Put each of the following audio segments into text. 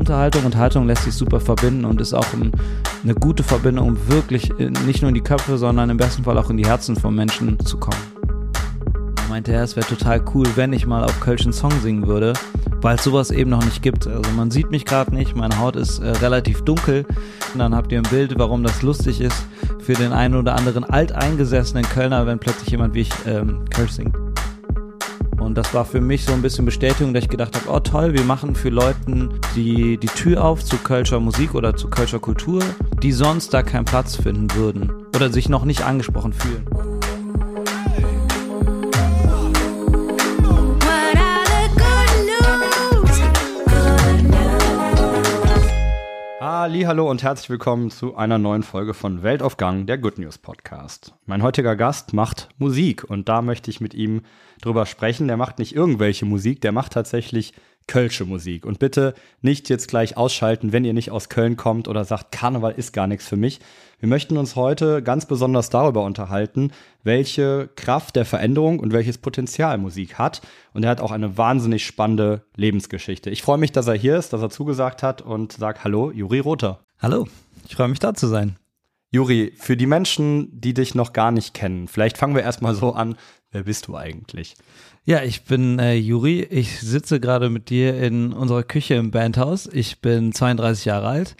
Unterhaltung und Haltung lässt sich super verbinden und ist auch ein, eine gute Verbindung, um wirklich nicht nur in die Köpfe, sondern im besten Fall auch in die Herzen von Menschen zu kommen. Da meinte er, es wäre total cool, wenn ich mal auf Kölsch einen Song singen würde, weil es sowas eben noch nicht gibt. Also man sieht mich gerade nicht, meine Haut ist äh, relativ dunkel. Und dann habt ihr ein Bild, warum das lustig ist für den einen oder anderen alteingesessenen Kölner, wenn plötzlich jemand wie ich ähm, Kölsch singt. Und das war für mich so ein bisschen Bestätigung, dass ich gedacht habe, oh toll, wir machen für Leuten die, die Tür auf zu Kölscher Musik oder zu Kölscher Kultur, die sonst da keinen Platz finden würden oder sich noch nicht angesprochen fühlen. Hallo und herzlich willkommen zu einer neuen Folge von Weltaufgang, der Good News Podcast. Mein heutiger Gast macht Musik und da möchte ich mit ihm drüber sprechen. Der macht nicht irgendwelche Musik, der macht tatsächlich Kölsche Musik. Und bitte nicht jetzt gleich ausschalten, wenn ihr nicht aus Köln kommt oder sagt, Karneval ist gar nichts für mich. Wir möchten uns heute ganz besonders darüber unterhalten, welche Kraft der Veränderung und welches Potenzial Musik hat. Und er hat auch eine wahnsinnig spannende Lebensgeschichte. Ich freue mich, dass er hier ist, dass er zugesagt hat und sage Hallo, Juri Rother. Hallo, ich freue mich da zu sein. Juri, für die Menschen, die dich noch gar nicht kennen, vielleicht fangen wir erstmal so an. Wer bist du eigentlich? Ja, ich bin äh, Juri. Ich sitze gerade mit dir in unserer Küche im Bandhaus. Ich bin 32 Jahre alt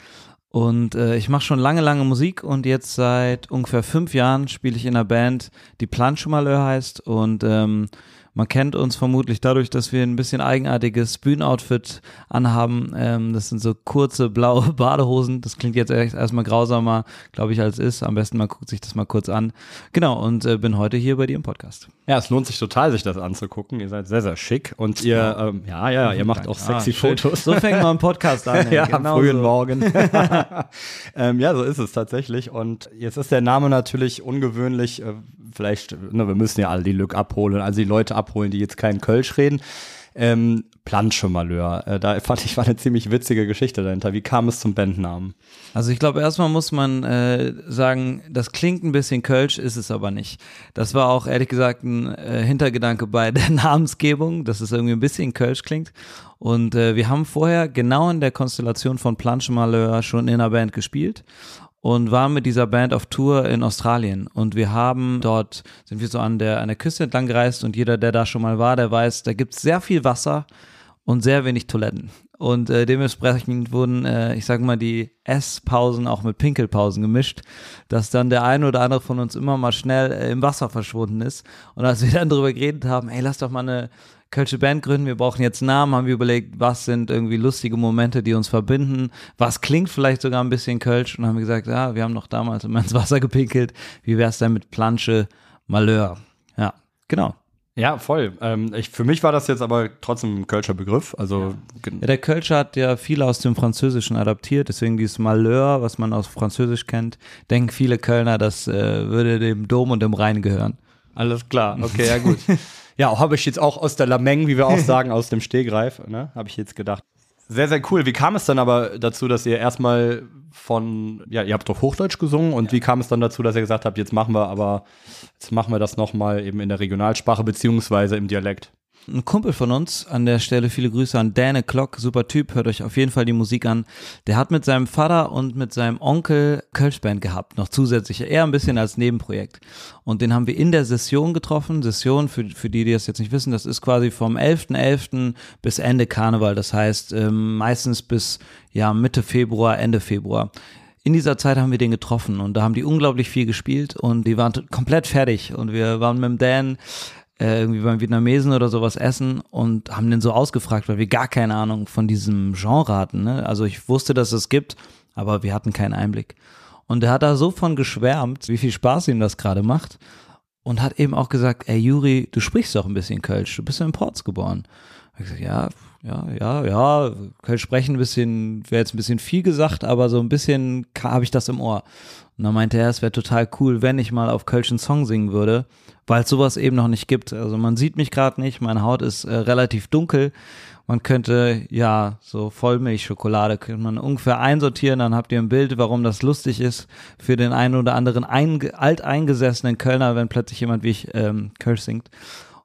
und äh, ich mache schon lange, lange Musik und jetzt seit ungefähr fünf Jahren spiele ich in einer Band, die Planchumaleur heißt und ähm, man kennt uns vermutlich dadurch, dass wir ein bisschen eigenartiges Bühnenoutfit anhaben. Ähm, das sind so kurze blaue Badehosen. Das klingt jetzt erstmal grausamer, glaube ich, als ist. Am besten man guckt sich das mal kurz an. Genau, und äh, bin heute hier bei dir im Podcast. Ja, es lohnt sich total, sich das anzugucken. Ihr seid sehr, sehr schick und ihr, ähm, ja, ja, ihr macht auch sexy ah, Fotos. So fängt man einen Podcast an. ja, genau am frühen so. Morgen. ähm, ja, so ist es tatsächlich. Und jetzt ist der Name natürlich ungewöhnlich. Äh, vielleicht, ne, wir müssen ja alle die Lück abholen, also die Leute abholen, die jetzt keinen Kölsch reden. Ähm, Planschemalheur. Äh, da fand ich war eine ziemlich witzige Geschichte dahinter. Wie kam es zum Bandnamen? Also ich glaube, erstmal muss man äh, sagen, das klingt ein bisschen Kölsch, ist es aber nicht. Das war auch ehrlich gesagt ein äh, Hintergedanke bei der Namensgebung, dass es irgendwie ein bisschen Kölsch klingt. Und äh, wir haben vorher genau in der Konstellation von Planschemalheur schon in einer Band gespielt und waren mit dieser Band auf Tour in Australien. Und wir haben dort, sind wir so an der, an der Küste entlang gereist und jeder, der da schon mal war, der weiß, da gibt es sehr viel Wasser und sehr wenig Toiletten. Und äh, dementsprechend wurden, äh, ich sag mal, die Esspausen auch mit Pinkelpausen gemischt, dass dann der eine oder andere von uns immer mal schnell äh, im Wasser verschwunden ist. Und als wir dann darüber geredet haben, ey, lass doch mal eine Kölsche Band gründen, wir brauchen jetzt Namen, haben wir überlegt, was sind irgendwie lustige Momente, die uns verbinden, was klingt vielleicht sogar ein bisschen Kölsch und haben gesagt, ja, wir haben noch damals immer ins Wasser gepinkelt, wie wäre es denn mit Plansche Malheur? Ja, genau. Ja, voll. Ähm, ich, für mich war das jetzt aber trotzdem ein Kölscher Begriff. Also ja. ja der Kölscher hat ja viel aus dem Französischen adaptiert, deswegen dieses Malheur, was man aus Französisch kennt, denken viele Kölner, das äh, würde dem Dom und dem Rhein gehören. Alles klar, okay, ja gut. Ja, habe ich jetzt auch aus der Lameng, wie wir auch sagen, aus dem Stehgreif, ne? Habe ich jetzt gedacht. Sehr, sehr cool. Wie kam es dann aber dazu, dass ihr erstmal von, ja, ihr habt doch Hochdeutsch gesungen und ja. wie kam es dann dazu, dass ihr gesagt habt, jetzt machen wir aber, jetzt machen wir das nochmal eben in der Regionalsprache beziehungsweise im Dialekt? Ein Kumpel von uns, an der Stelle viele Grüße an Dane Klock, super Typ, hört euch auf jeden Fall die Musik an. Der hat mit seinem Vater und mit seinem Onkel Kölschband gehabt, noch zusätzlich, eher ein bisschen als Nebenprojekt. Und den haben wir in der Session getroffen. Session, für, für die, die das jetzt nicht wissen, das ist quasi vom 11.11. .11. bis Ende Karneval, das heißt ähm, meistens bis ja Mitte Februar, Ende Februar in dieser Zeit haben wir den getroffen und da haben die unglaublich viel gespielt und die waren komplett fertig und wir waren mit dem Dan äh, irgendwie beim Vietnamesen oder sowas essen und haben den so ausgefragt, weil wir gar keine Ahnung von diesem Genre hatten. Ne? Also ich wusste, dass es gibt, aber wir hatten keinen Einblick. Und er hat da so von geschwärmt, wie viel Spaß ihm das gerade macht und hat eben auch gesagt, ey Juri, du sprichst doch ein bisschen Kölsch, du bist ja in Ports geboren. Ich gesagt, ja, ja, ja, ja, Kölsch sprechen ein bisschen, wäre jetzt ein bisschen viel gesagt, aber so ein bisschen habe ich das im Ohr. Und dann meinte er, es wäre total cool, wenn ich mal auf Kölsch einen Song singen würde, weil es sowas eben noch nicht gibt. Also man sieht mich gerade nicht, meine Haut ist äh, relativ dunkel. Man könnte, ja, so Vollmilchschokolade könnte man ungefähr einsortieren, dann habt ihr ein Bild, warum das lustig ist für den einen oder anderen ein, alteingesessenen Kölner, wenn plötzlich jemand wie ich ähm, Kölsch singt.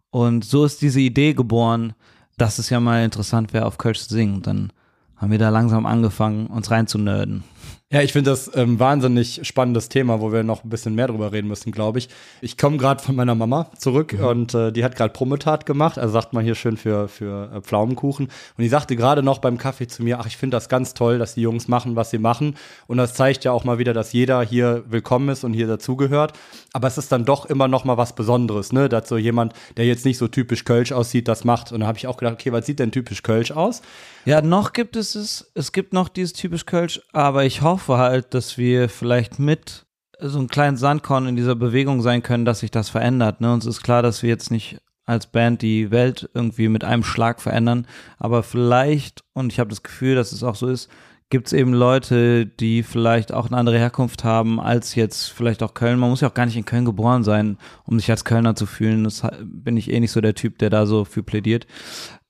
Und so ist diese Idee geboren, dass es ja mal interessant wäre, auf Kölsch zu singen. Dann haben wir da langsam angefangen, uns reinzunörden. Ja, ich finde das ähm, wahnsinnig spannendes Thema, wo wir noch ein bisschen mehr drüber reden müssen, glaube ich. Ich komme gerade von meiner Mama zurück mhm. und äh, die hat gerade Prometat gemacht, also sagt man hier schön für, für äh, Pflaumenkuchen. Und die sagte gerade noch beim Kaffee zu mir, ach, ich finde das ganz toll, dass die Jungs machen, was sie machen. Und das zeigt ja auch mal wieder, dass jeder hier willkommen ist und hier dazugehört. Aber es ist dann doch immer noch mal was Besonderes, ne? Dass so jemand, der jetzt nicht so typisch Kölsch aussieht, das macht. Und da habe ich auch gedacht, okay, was sieht denn typisch Kölsch aus? Ja, noch gibt es es. Es gibt noch dieses typisch Kölsch, aber ich hoffe halt, dass wir vielleicht mit so einem kleinen Sandkorn in dieser Bewegung sein können, dass sich das verändert. Ne? Uns ist klar, dass wir jetzt nicht als Band die Welt irgendwie mit einem Schlag verändern, aber vielleicht, und ich habe das Gefühl, dass es auch so ist, gibt es eben Leute, die vielleicht auch eine andere Herkunft haben als jetzt vielleicht auch Köln. Man muss ja auch gar nicht in Köln geboren sein, um sich als Kölner zu fühlen. Das bin ich eh nicht so der Typ, der da so für plädiert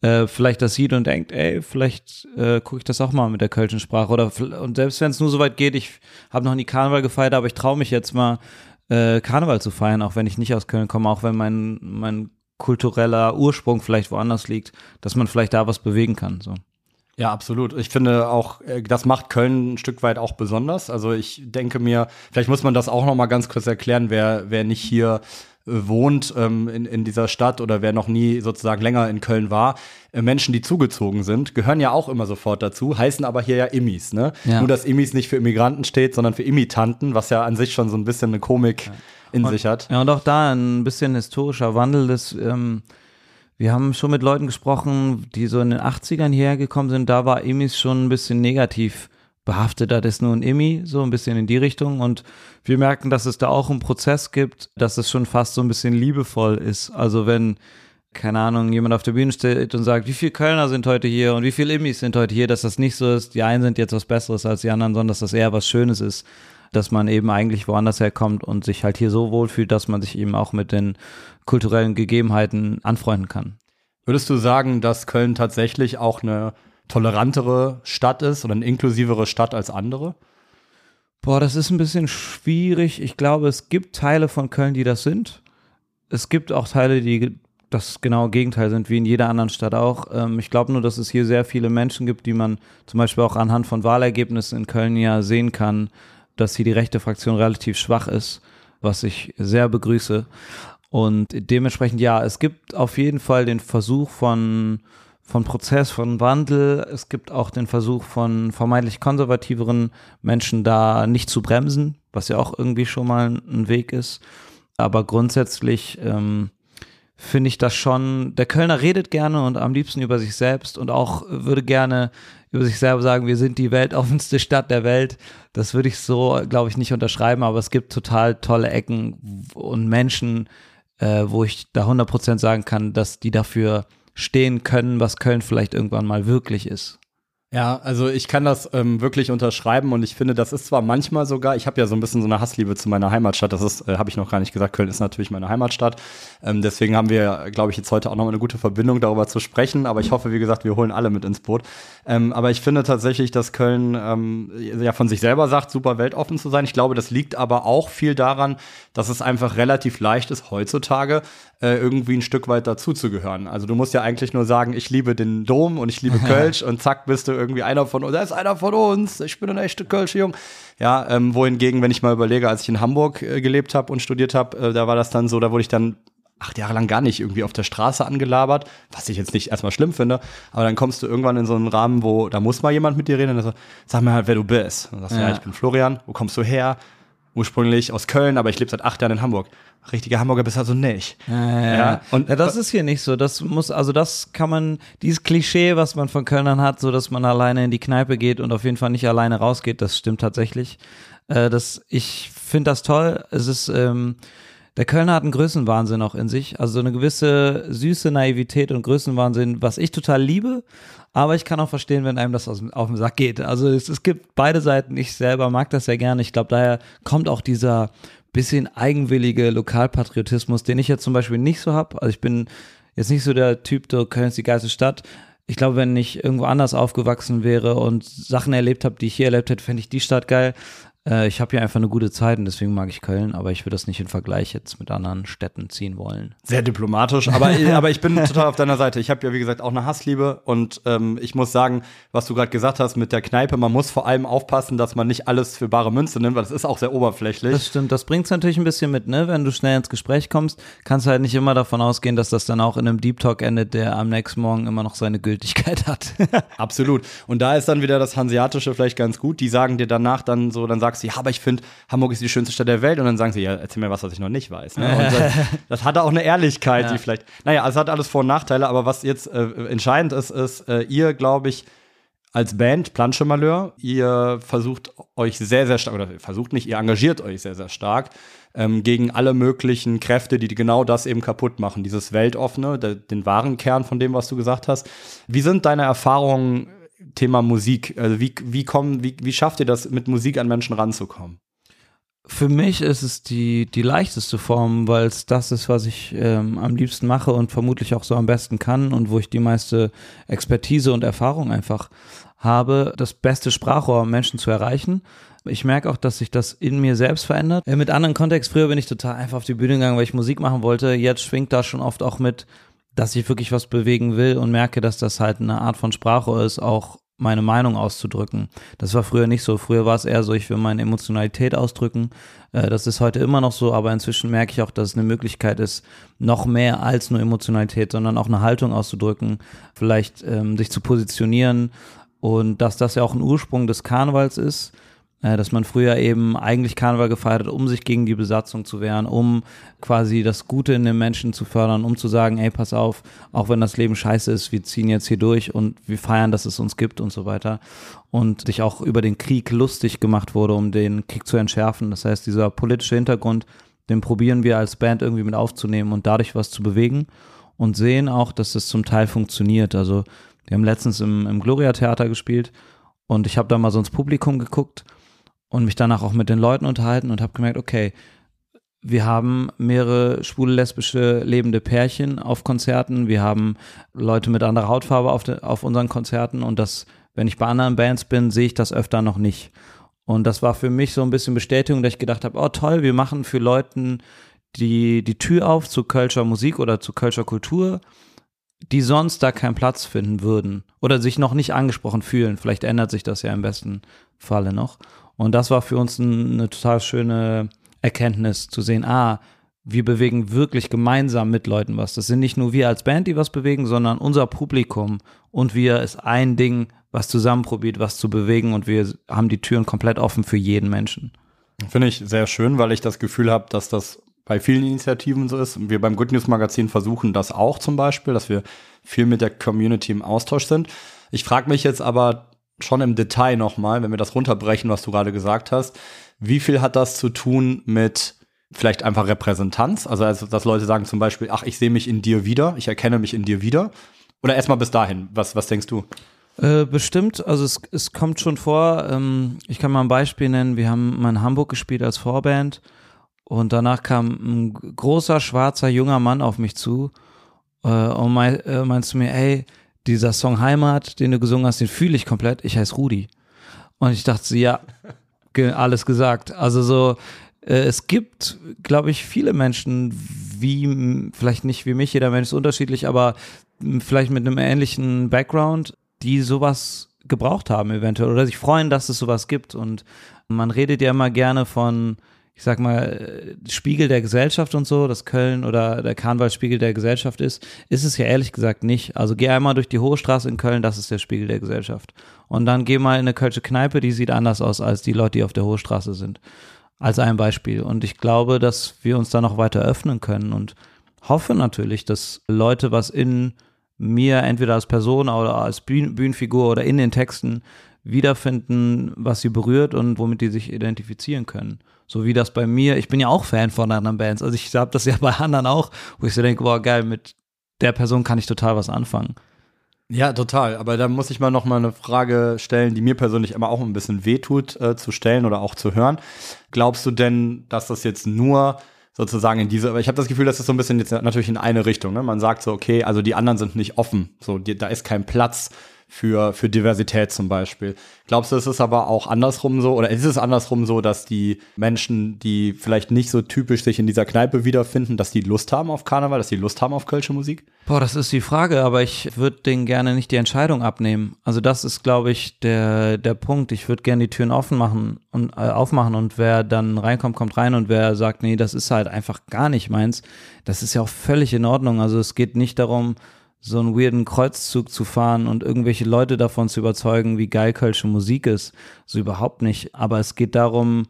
äh, vielleicht das sieht und denkt, ey, vielleicht äh, gucke ich das auch mal mit der kölschen Sprache. Oder und selbst wenn es nur so weit geht, ich habe noch nie Karneval gefeiert, aber ich traue mich jetzt mal äh, Karneval zu feiern, auch wenn ich nicht aus Köln komme, auch wenn mein mein kultureller Ursprung vielleicht woanders liegt, dass man vielleicht da was bewegen kann. So. Ja, absolut. Ich finde auch, äh, das macht Köln ein Stück weit auch besonders. Also ich denke mir, vielleicht muss man das auch noch mal ganz kurz erklären, wer, wer nicht hier wohnt ähm, in, in dieser Stadt oder wer noch nie sozusagen länger in Köln war, äh, Menschen, die zugezogen sind, gehören ja auch immer sofort dazu, heißen aber hier ja Immis, ne? Ja. Nur, dass Immis nicht für Immigranten steht, sondern für Imitanten, was ja an sich schon so ein bisschen eine Komik ja. in und, sich hat. Ja, und auch da ein bisschen historischer Wandel des, ähm, wir haben schon mit Leuten gesprochen, die so in den 80ern hierher gekommen sind, da war Immis schon ein bisschen negativ behaftet, das ist nur ein Immi, so ein bisschen in die Richtung. Und wir merken, dass es da auch einen Prozess gibt, dass es schon fast so ein bisschen liebevoll ist. Also wenn, keine Ahnung, jemand auf der Bühne steht und sagt, wie viele Kölner sind heute hier und wie viele Immis sind heute hier, dass das nicht so ist, die einen sind jetzt was Besseres als die anderen, sondern dass das eher was Schönes ist, dass man eben eigentlich woanders herkommt und sich halt hier so wohlfühlt, dass man sich eben auch mit den kulturellen Gegebenheiten anfreunden kann. Würdest du sagen, dass Köln tatsächlich auch eine tolerantere Stadt ist oder eine inklusivere Stadt als andere? Boah, das ist ein bisschen schwierig. Ich glaube, es gibt Teile von Köln, die das sind. Es gibt auch Teile, die das genaue Gegenteil sind, wie in jeder anderen Stadt auch. Ähm, ich glaube nur, dass es hier sehr viele Menschen gibt, die man zum Beispiel auch anhand von Wahlergebnissen in Köln ja sehen kann, dass hier die rechte Fraktion relativ schwach ist, was ich sehr begrüße. Und dementsprechend ja, es gibt auf jeden Fall den Versuch von von Prozess, von Wandel. Es gibt auch den Versuch von vermeintlich konservativeren Menschen da nicht zu bremsen, was ja auch irgendwie schon mal ein Weg ist. Aber grundsätzlich ähm, finde ich das schon, der Kölner redet gerne und am liebsten über sich selbst und auch würde gerne über sich selber sagen, wir sind die weltoffenste Stadt der Welt. Das würde ich so, glaube ich, nicht unterschreiben, aber es gibt total tolle Ecken und Menschen, äh, wo ich da 100% sagen kann, dass die dafür stehen können, was Köln vielleicht irgendwann mal wirklich ist. Ja, also ich kann das ähm, wirklich unterschreiben und ich finde, das ist zwar manchmal sogar, ich habe ja so ein bisschen so eine Hassliebe zu meiner Heimatstadt, das ist, äh, habe ich noch gar nicht gesagt, Köln ist natürlich meine Heimatstadt. Ähm, deswegen haben wir, glaube ich, jetzt heute auch noch eine gute Verbindung darüber zu sprechen, aber ich hoffe, wie gesagt, wir holen alle mit ins Boot. Ähm, aber ich finde tatsächlich, dass Köln ähm, ja von sich selber sagt, super weltoffen zu sein. Ich glaube, das liegt aber auch viel daran, dass es einfach relativ leicht ist, heutzutage äh, irgendwie ein Stück weit dazuzugehören. Also du musst ja eigentlich nur sagen, ich liebe den Dom und ich liebe Kölsch und zack bist du irgendwie einer von uns. Da ist einer von uns. Ich bin ein echter Kölsche Jung. Ja, ähm, wohingegen, wenn ich mal überlege, als ich in Hamburg äh, gelebt habe und studiert habe, äh, da war das dann so, da wurde ich dann acht Jahre lang gar nicht irgendwie auf der Straße angelabert, was ich jetzt nicht erstmal schlimm finde, aber dann kommst du irgendwann in so einen Rahmen, wo da muss mal jemand mit dir reden und dann so, sag mir halt, wer du bist. Und dann sagst du, ja. ja, ich bin Florian, wo kommst du her? Ursprünglich aus Köln, aber ich lebe seit acht Jahren in Hamburg richtiger Hamburger bist also nicht. Ja, ja. Und ja, das ist hier nicht so. Das muss, also das kann man, dieses Klischee, was man von Kölnern hat, so dass man alleine in die Kneipe geht und auf jeden Fall nicht alleine rausgeht, das stimmt tatsächlich. Äh, das, ich finde das toll. Es ist, ähm, der Kölner hat einen Größenwahnsinn auch in sich. Also eine gewisse süße Naivität und Größenwahnsinn, was ich total liebe. Aber ich kann auch verstehen, wenn einem das aus, auf den Sack geht. Also es, es gibt beide Seiten. Ich selber mag das sehr gerne. Ich glaube, daher kommt auch dieser bisschen eigenwillige Lokalpatriotismus, den ich jetzt zum Beispiel nicht so habe. Also ich bin jetzt nicht so der Typ, der Köln ist die geilste Stadt. Ich glaube, wenn ich irgendwo anders aufgewachsen wäre und Sachen erlebt habe, die ich hier erlebt hätte, fände ich die Stadt geil. Äh, ich habe hier einfach eine gute Zeit und deswegen mag ich Köln, aber ich würde das nicht in Vergleich jetzt mit anderen Städten ziehen wollen. Sehr diplomatisch, aber, aber ich bin total auf deiner Seite. Ich habe ja, wie gesagt, auch eine Hassliebe und ähm, ich muss sagen, was du gerade gesagt hast mit der Kneipe, man muss vor allem aufpassen, dass man nicht alles für bare Münze nimmt, weil das ist auch sehr oberflächlich. Das stimmt, das bringt es natürlich ein bisschen mit, ne? Wenn du schnell ins Gespräch kommst, kannst du halt nicht immer davon ausgehen, dass das dann auch in einem Deep Talk endet, der am nächsten Morgen immer noch seine Gültigkeit hat. Absolut. Und da ist dann wieder das Hanseatische vielleicht ganz gut. Die sagen dir danach dann so, dann sagst du, ja, aber ich finde, Hamburg ist die schönste Stadt der Welt. Und dann sagen sie, ja, erzähl mir was, was ich noch nicht weiß. Ne? Und das, das hatte auch eine Ehrlichkeit, ja. die vielleicht, naja, es hat alles Vor- und Nachteile, aber was jetzt äh, entscheidend ist, ist, äh, ihr, glaube ich, als Band Planche Malheur, ihr versucht euch sehr, sehr stark, oder versucht nicht, ihr engagiert euch sehr, sehr stark ähm, gegen alle möglichen Kräfte, die genau das eben kaputt machen. Dieses Weltoffene, der, den wahren Kern von dem, was du gesagt hast. Wie sind deine Erfahrungen Thema Musik? Also wie, wie, kommen, wie, wie schafft ihr das, mit Musik an Menschen ranzukommen? Für mich ist es die, die leichteste Form, weil es das ist, was ich ähm, am liebsten mache und vermutlich auch so am besten kann und wo ich die meiste Expertise und Erfahrung einfach habe, das beste Sprachrohr um Menschen zu erreichen. Ich merke auch, dass sich das in mir selbst verändert. Äh, mit anderen Kontext, früher bin ich total einfach auf die Bühne gegangen, weil ich Musik machen wollte. Jetzt schwingt da schon oft auch mit, dass ich wirklich was bewegen will und merke, dass das halt eine Art von Sprachrohr ist, auch meine Meinung auszudrücken. Das war früher nicht so. Früher war es eher so, ich will meine Emotionalität ausdrücken. Äh, das ist heute immer noch so, aber inzwischen merke ich auch, dass es eine Möglichkeit ist, noch mehr als nur Emotionalität, sondern auch eine Haltung auszudrücken, vielleicht ähm, sich zu positionieren und dass das ja auch ein Ursprung des Karnevals ist, dass man früher eben eigentlich Karneval gefeiert hat, um sich gegen die Besatzung zu wehren, um quasi das Gute in den Menschen zu fördern, um zu sagen, ey, pass auf, auch wenn das Leben scheiße ist, wir ziehen jetzt hier durch und wir feiern, dass es uns gibt und so weiter. Und sich auch über den Krieg lustig gemacht wurde, um den Krieg zu entschärfen. Das heißt, dieser politische Hintergrund, den probieren wir als Band irgendwie mit aufzunehmen und dadurch was zu bewegen und sehen auch, dass das zum Teil funktioniert. Also wir haben letztens im, im Gloria-Theater gespielt und ich habe da mal so ins Publikum geguckt und mich danach auch mit den Leuten unterhalten und habe gemerkt, okay, wir haben mehrere schwule, lesbische, lebende Pärchen auf Konzerten. Wir haben Leute mit anderer Hautfarbe auf, de, auf unseren Konzerten und das, wenn ich bei anderen Bands bin, sehe ich das öfter noch nicht. Und das war für mich so ein bisschen Bestätigung, dass ich gedacht habe, oh toll, wir machen für Leuten die, die Tür auf zu Kölscher Musik oder zu Kölscher Kultur die sonst da keinen Platz finden würden oder sich noch nicht angesprochen fühlen. Vielleicht ändert sich das ja im besten Falle noch. Und das war für uns eine total schöne Erkenntnis zu sehen, ah, wir bewegen wirklich gemeinsam mit Leuten was. Das sind nicht nur wir als Band, die was bewegen, sondern unser Publikum und wir ist ein Ding, was zusammen probiert, was zu bewegen und wir haben die Türen komplett offen für jeden Menschen. Finde ich sehr schön, weil ich das Gefühl habe, dass das bei vielen Initiativen so ist. Wir beim Good News Magazin versuchen das auch zum Beispiel, dass wir viel mit der Community im Austausch sind. Ich frage mich jetzt aber schon im Detail nochmal, wenn wir das runterbrechen, was du gerade gesagt hast, wie viel hat das zu tun mit vielleicht einfach Repräsentanz? Also, also dass Leute sagen zum Beispiel, ach, ich sehe mich in dir wieder, ich erkenne mich in dir wieder. Oder erstmal bis dahin, was, was denkst du? Äh, bestimmt, also es, es kommt schon vor, ähm, ich kann mal ein Beispiel nennen, wir haben mal in Hamburg gespielt als Vorband und danach kam ein großer, schwarzer, junger Mann auf mich zu äh, und mein, äh, meinst du mir, ey, dieser Song Heimat, den du gesungen hast, den fühle ich komplett. Ich heiße Rudi. Und ich dachte so, ja, alles gesagt. Also so, äh, es gibt, glaube ich, viele Menschen, wie, vielleicht nicht wie mich, jeder Mensch ist unterschiedlich, aber vielleicht mit einem ähnlichen Background, die sowas gebraucht haben eventuell oder sich freuen, dass es sowas gibt. Und man redet ja immer gerne von ich sag mal, Spiegel der Gesellschaft und so, dass Köln oder der Karneval Spiegel der Gesellschaft ist, ist es ja ehrlich gesagt nicht. Also geh einmal durch die Hohe Straße in Köln, das ist der Spiegel der Gesellschaft. Und dann geh mal in eine Kölsche Kneipe, die sieht anders aus als die Leute, die auf der Hohe Straße sind. Als ein Beispiel. Und ich glaube, dass wir uns da noch weiter öffnen können und hoffe natürlich, dass Leute was in mir entweder als Person oder als Bühnenfigur oder in den Texten wiederfinden, was sie berührt und womit die sich identifizieren können. So wie das bei mir, ich bin ja auch Fan von anderen Bands. Also ich habe das ja bei anderen auch, wo ich so denke, boah, geil, mit der Person kann ich total was anfangen. Ja, total. Aber da muss ich mal noch mal eine Frage stellen, die mir persönlich immer auch ein bisschen wehtut äh, zu stellen oder auch zu hören. Glaubst du denn, dass das jetzt nur sozusagen in diese, aber ich habe das Gefühl, dass das so ein bisschen jetzt natürlich in eine Richtung. Ne? Man sagt so, okay, also die anderen sind nicht offen, so die, da ist kein Platz für, für Diversität zum Beispiel. Glaubst du, es ist aber auch andersrum so, oder ist es andersrum so, dass die Menschen, die vielleicht nicht so typisch sich in dieser Kneipe wiederfinden, dass die Lust haben auf Karneval, dass die Lust haben auf kölsche Musik? Boah, das ist die Frage, aber ich würde denen gerne nicht die Entscheidung abnehmen. Also das ist, glaube ich, der, der Punkt. Ich würde gerne die Türen offen machen und äh, aufmachen und wer dann reinkommt, kommt rein und wer sagt, nee, das ist halt einfach gar nicht meins, das ist ja auch völlig in Ordnung. Also es geht nicht darum, so einen weirden Kreuzzug zu fahren und irgendwelche Leute davon zu überzeugen, wie geil kölsche Musik ist. So überhaupt nicht. Aber es geht darum,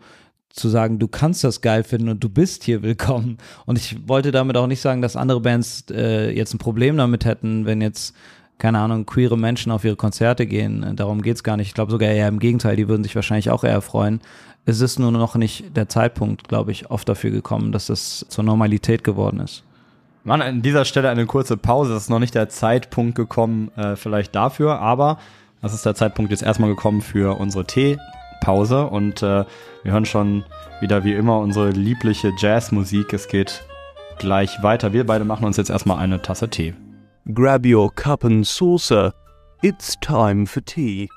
zu sagen, du kannst das geil finden und du bist hier willkommen. Und ich wollte damit auch nicht sagen, dass andere Bands äh, jetzt ein Problem damit hätten, wenn jetzt, keine Ahnung, queere Menschen auf ihre Konzerte gehen. Darum geht's gar nicht. Ich glaube sogar eher im Gegenteil, die würden sich wahrscheinlich auch eher freuen. Es ist nur noch nicht der Zeitpunkt, glaube ich, oft dafür gekommen, dass das zur Normalität geworden ist. Mann, an dieser Stelle eine kurze Pause. Es ist noch nicht der Zeitpunkt gekommen, äh, vielleicht dafür, aber das ist der Zeitpunkt jetzt erstmal gekommen für unsere Teepause und äh, wir hören schon wieder wie immer unsere liebliche Jazzmusik. Es geht gleich weiter. Wir beide machen uns jetzt erstmal eine Tasse Tee. Grab your cup and saucer. It's time for tea.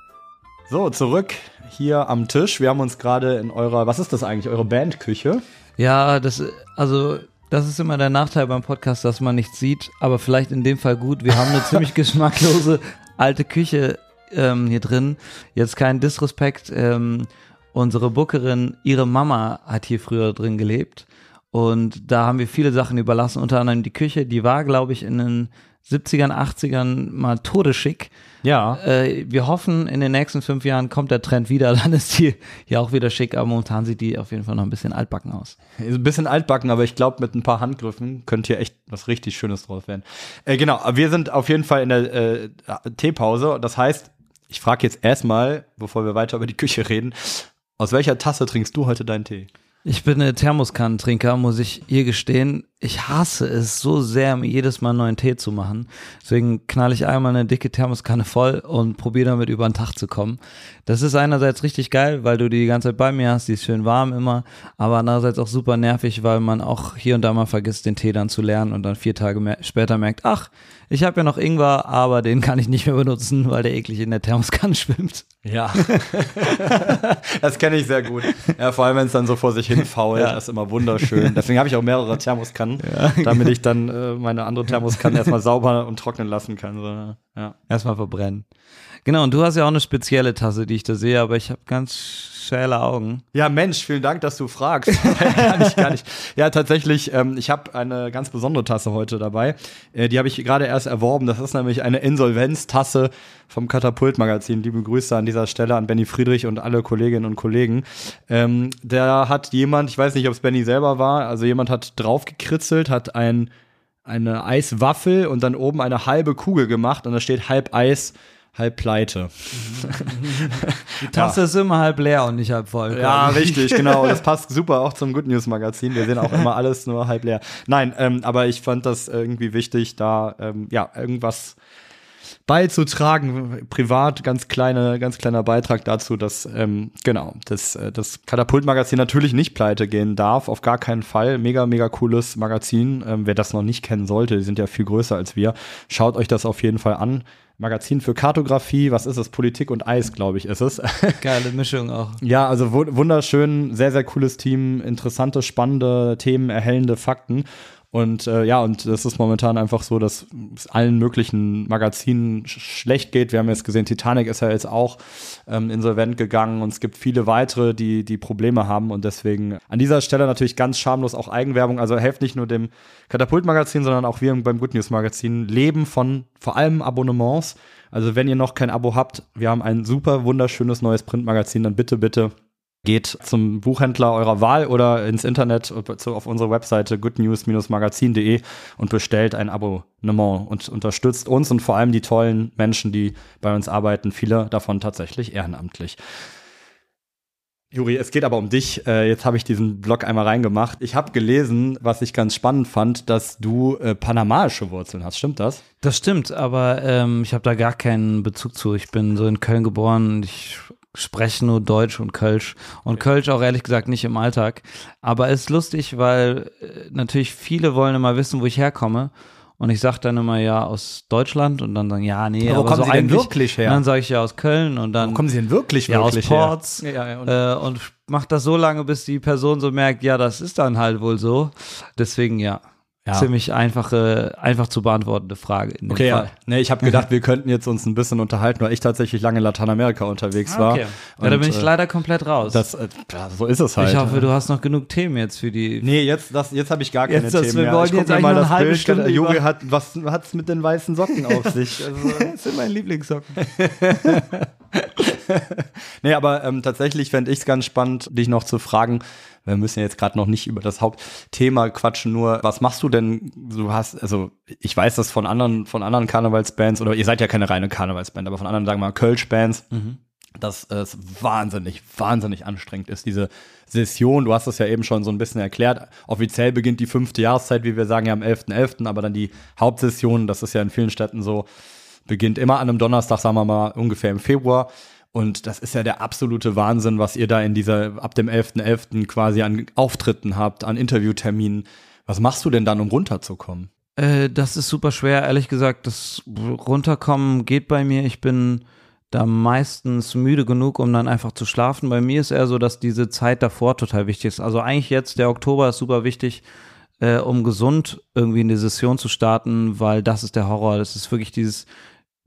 So, zurück hier am Tisch. Wir haben uns gerade in eurer, was ist das eigentlich, eure Bandküche? Ja, das, also das ist immer der Nachteil beim Podcast, dass man nichts sieht, aber vielleicht in dem Fall gut. Wir haben eine ziemlich geschmacklose alte Küche ähm, hier drin. Jetzt kein Disrespekt. Ähm, unsere Bookerin, ihre Mama hat hier früher drin gelebt. Und da haben wir viele Sachen überlassen, unter anderem die Küche, die war, glaube ich, in den 70ern, 80ern mal todeschick. Ja. Äh, wir hoffen, in den nächsten fünf Jahren kommt der Trend wieder, dann ist die ja auch wieder schick, aber momentan sieht die auf jeden Fall noch ein bisschen altbacken aus. Ein bisschen altbacken, aber ich glaube, mit ein paar Handgriffen könnte hier echt was richtig Schönes draus werden. Äh, genau, wir sind auf jeden Fall in der äh, Teepause. Das heißt, ich frage jetzt erstmal, bevor wir weiter über die Küche reden, aus welcher Tasse trinkst du heute deinen Tee? Ich bin ein Thermoskannentrinker, muss ich ihr gestehen. Ich hasse es so sehr, mir jedes Mal einen neuen Tee zu machen. Deswegen knall ich einmal eine dicke Thermoskanne voll und probiere damit über den Tag zu kommen. Das ist einerseits richtig geil, weil du die die ganze Zeit bei mir hast, die ist schön warm immer, aber andererseits auch super nervig, weil man auch hier und da mal vergisst, den Tee dann zu lernen und dann vier Tage mehr später merkt, ach, ich habe ja noch Ingwer, aber den kann ich nicht mehr benutzen, weil der eklig in der Thermoskanne schwimmt. Ja, das kenne ich sehr gut. Ja, vor allem, wenn es dann so vor sich hin fault, ja. das ist immer wunderschön. Deswegen habe ich auch mehrere Thermoskannen, ja. damit ich dann äh, meine andere Thermoskanne erstmal sauber und trocknen lassen kann. So, ja. Erstmal verbrennen. Genau, und du hast ja auch eine spezielle Tasse, die ich da sehe, aber ich habe ganz schäle Augen. Ja, Mensch, vielen Dank, dass du fragst. gar nicht, gar nicht. Ja, tatsächlich, ähm, ich habe eine ganz besondere Tasse heute dabei. Äh, die habe ich gerade erst erworben. Das ist nämlich eine Insolvenztasse vom Katapult-Magazin. Liebe Grüße an dieser Stelle an Benny Friedrich und alle Kolleginnen und Kollegen. Ähm, da hat jemand, ich weiß nicht, ob es Benny selber war, also jemand hat draufgekritzelt, hat ein eine Eiswaffel und dann oben eine halbe Kugel gemacht und da steht halb Eis, halb pleite. Die Tasse ja. ist immer halb leer und nicht halb voll. Ja, richtig, genau. Das passt super auch zum Good News Magazin. Wir sehen auch immer alles nur halb leer. Nein, ähm, aber ich fand das irgendwie wichtig, da ähm, ja irgendwas beizutragen, privat, ganz kleine, ganz kleiner Beitrag dazu, dass ähm, genau, dass äh, das Katapult-Magazin natürlich nicht pleite gehen darf, auf gar keinen Fall. Mega, mega cooles Magazin. Ähm, wer das noch nicht kennen sollte, die sind ja viel größer als wir. Schaut euch das auf jeden Fall an. Magazin für Kartografie, was ist es? Politik und Eis, glaube ich, ist es. Geile Mischung auch. Ja, also wunderschön, sehr, sehr cooles Team, interessante, spannende Themen, erhellende Fakten. Und äh, ja, und das ist momentan einfach so, dass es allen möglichen Magazinen sch schlecht geht. Wir haben jetzt gesehen, Titanic ist ja jetzt auch ähm, insolvent gegangen und es gibt viele weitere, die, die Probleme haben. Und deswegen an dieser Stelle natürlich ganz schamlos auch Eigenwerbung. Also helft nicht nur dem Katapult-Magazin, sondern auch wir beim Good News Magazin leben von vor allem Abonnements. Also wenn ihr noch kein Abo habt, wir haben ein super wunderschönes neues Printmagazin, dann bitte, bitte Geht zum Buchhändler eurer Wahl oder ins Internet auf unsere Webseite goodnews-magazin.de und bestellt ein Abonnement und unterstützt uns und vor allem die tollen Menschen, die bei uns arbeiten, viele davon tatsächlich ehrenamtlich. Juri, es geht aber um dich. Äh, jetzt habe ich diesen Blog einmal reingemacht. Ich habe gelesen, was ich ganz spannend fand, dass du äh, panamaische Wurzeln hast. Stimmt das? Das stimmt, aber ähm, ich habe da gar keinen Bezug zu. Ich bin so in Köln geboren und ich spreche nur Deutsch und Kölsch. Und. Kölsch auch ehrlich gesagt nicht im Alltag. Aber es ist lustig, weil äh, natürlich viele wollen immer wissen, wo ich herkomme. Und ich sage dann immer ja aus Deutschland und dann sagen, ja, nee, Aber wo aber kommen so Sie denn wirklich her? Und dann sage ich ja aus Köln und dann Wo kommen Sie denn wirklich, ja, aus wirklich Ports her? Ja, ja, und- äh, und macht das so lange, bis die Person so merkt, ja, das ist dann halt wohl so. Deswegen ja, Ja. ziemlich einfache, einfach zu beantwortende Frage Okay, ja. Fall. Nee, ich habe gedacht, wir könnten jetzt uns ein bisschen unterhalten, weil ich tatsächlich lange in Lateinamerika unterwegs war. Ah, Okay. Ja, da bin ich äh, leider komplett raus. Das, äh, ja, so ist es halt. ich hoffe, du hast noch genug Themen jetzt für die. Nee, jetzt, das, jetzt habe ich gar keine Jetzt, Themen wir mehr. wollen Ich guck jetzt mir mal das halbe Bild. Stunde Junge über- hat, was hat's mit den weißen Socken auf sich? Also, Das sind meine Lieblingssocken. nee, aber ähm, tatsächlich fände ich es ganz spannend, dich noch zu fragen. Wir müssen ja jetzt gerade noch nicht über das Hauptthema quatschen, nur was machst du denn? Du hast, also ich weiß das von anderen, von anderen Karnevalsbands, oder ihr seid ja keine reine Karnevalsband, aber von anderen, sagen wir mal, Kölsch-Bands, dass es wahnsinnig, wahnsinnig anstrengend ist, diese Session. Du hast das ja eben schon so ein bisschen erklärt. Offiziell beginnt die fünfte Jahreszeit, wie wir sagen, ja am 11.11., aber dann die Hauptsession, das ist ja in vielen Städten so, beginnt immer an einem Donnerstag, sagen wir mal, ungefähr im Februar. Und das ist ja der absolute Wahnsinn, was ihr da in dieser, ab dem 11.11. quasi an Auftritten habt, an Interviewterminen. Was machst du denn dann, um runterzukommen? Äh, das ist super schwer, ehrlich gesagt. Das Runterkommen geht bei mir. Ich bin da meistens müde genug, um dann einfach zu schlafen. Bei mir ist eher so, dass diese Zeit davor total wichtig ist. Also eigentlich jetzt, der Oktober ist super wichtig, äh, um gesund irgendwie in die Session zu starten, weil das ist der Horror. Das ist wirklich dieses,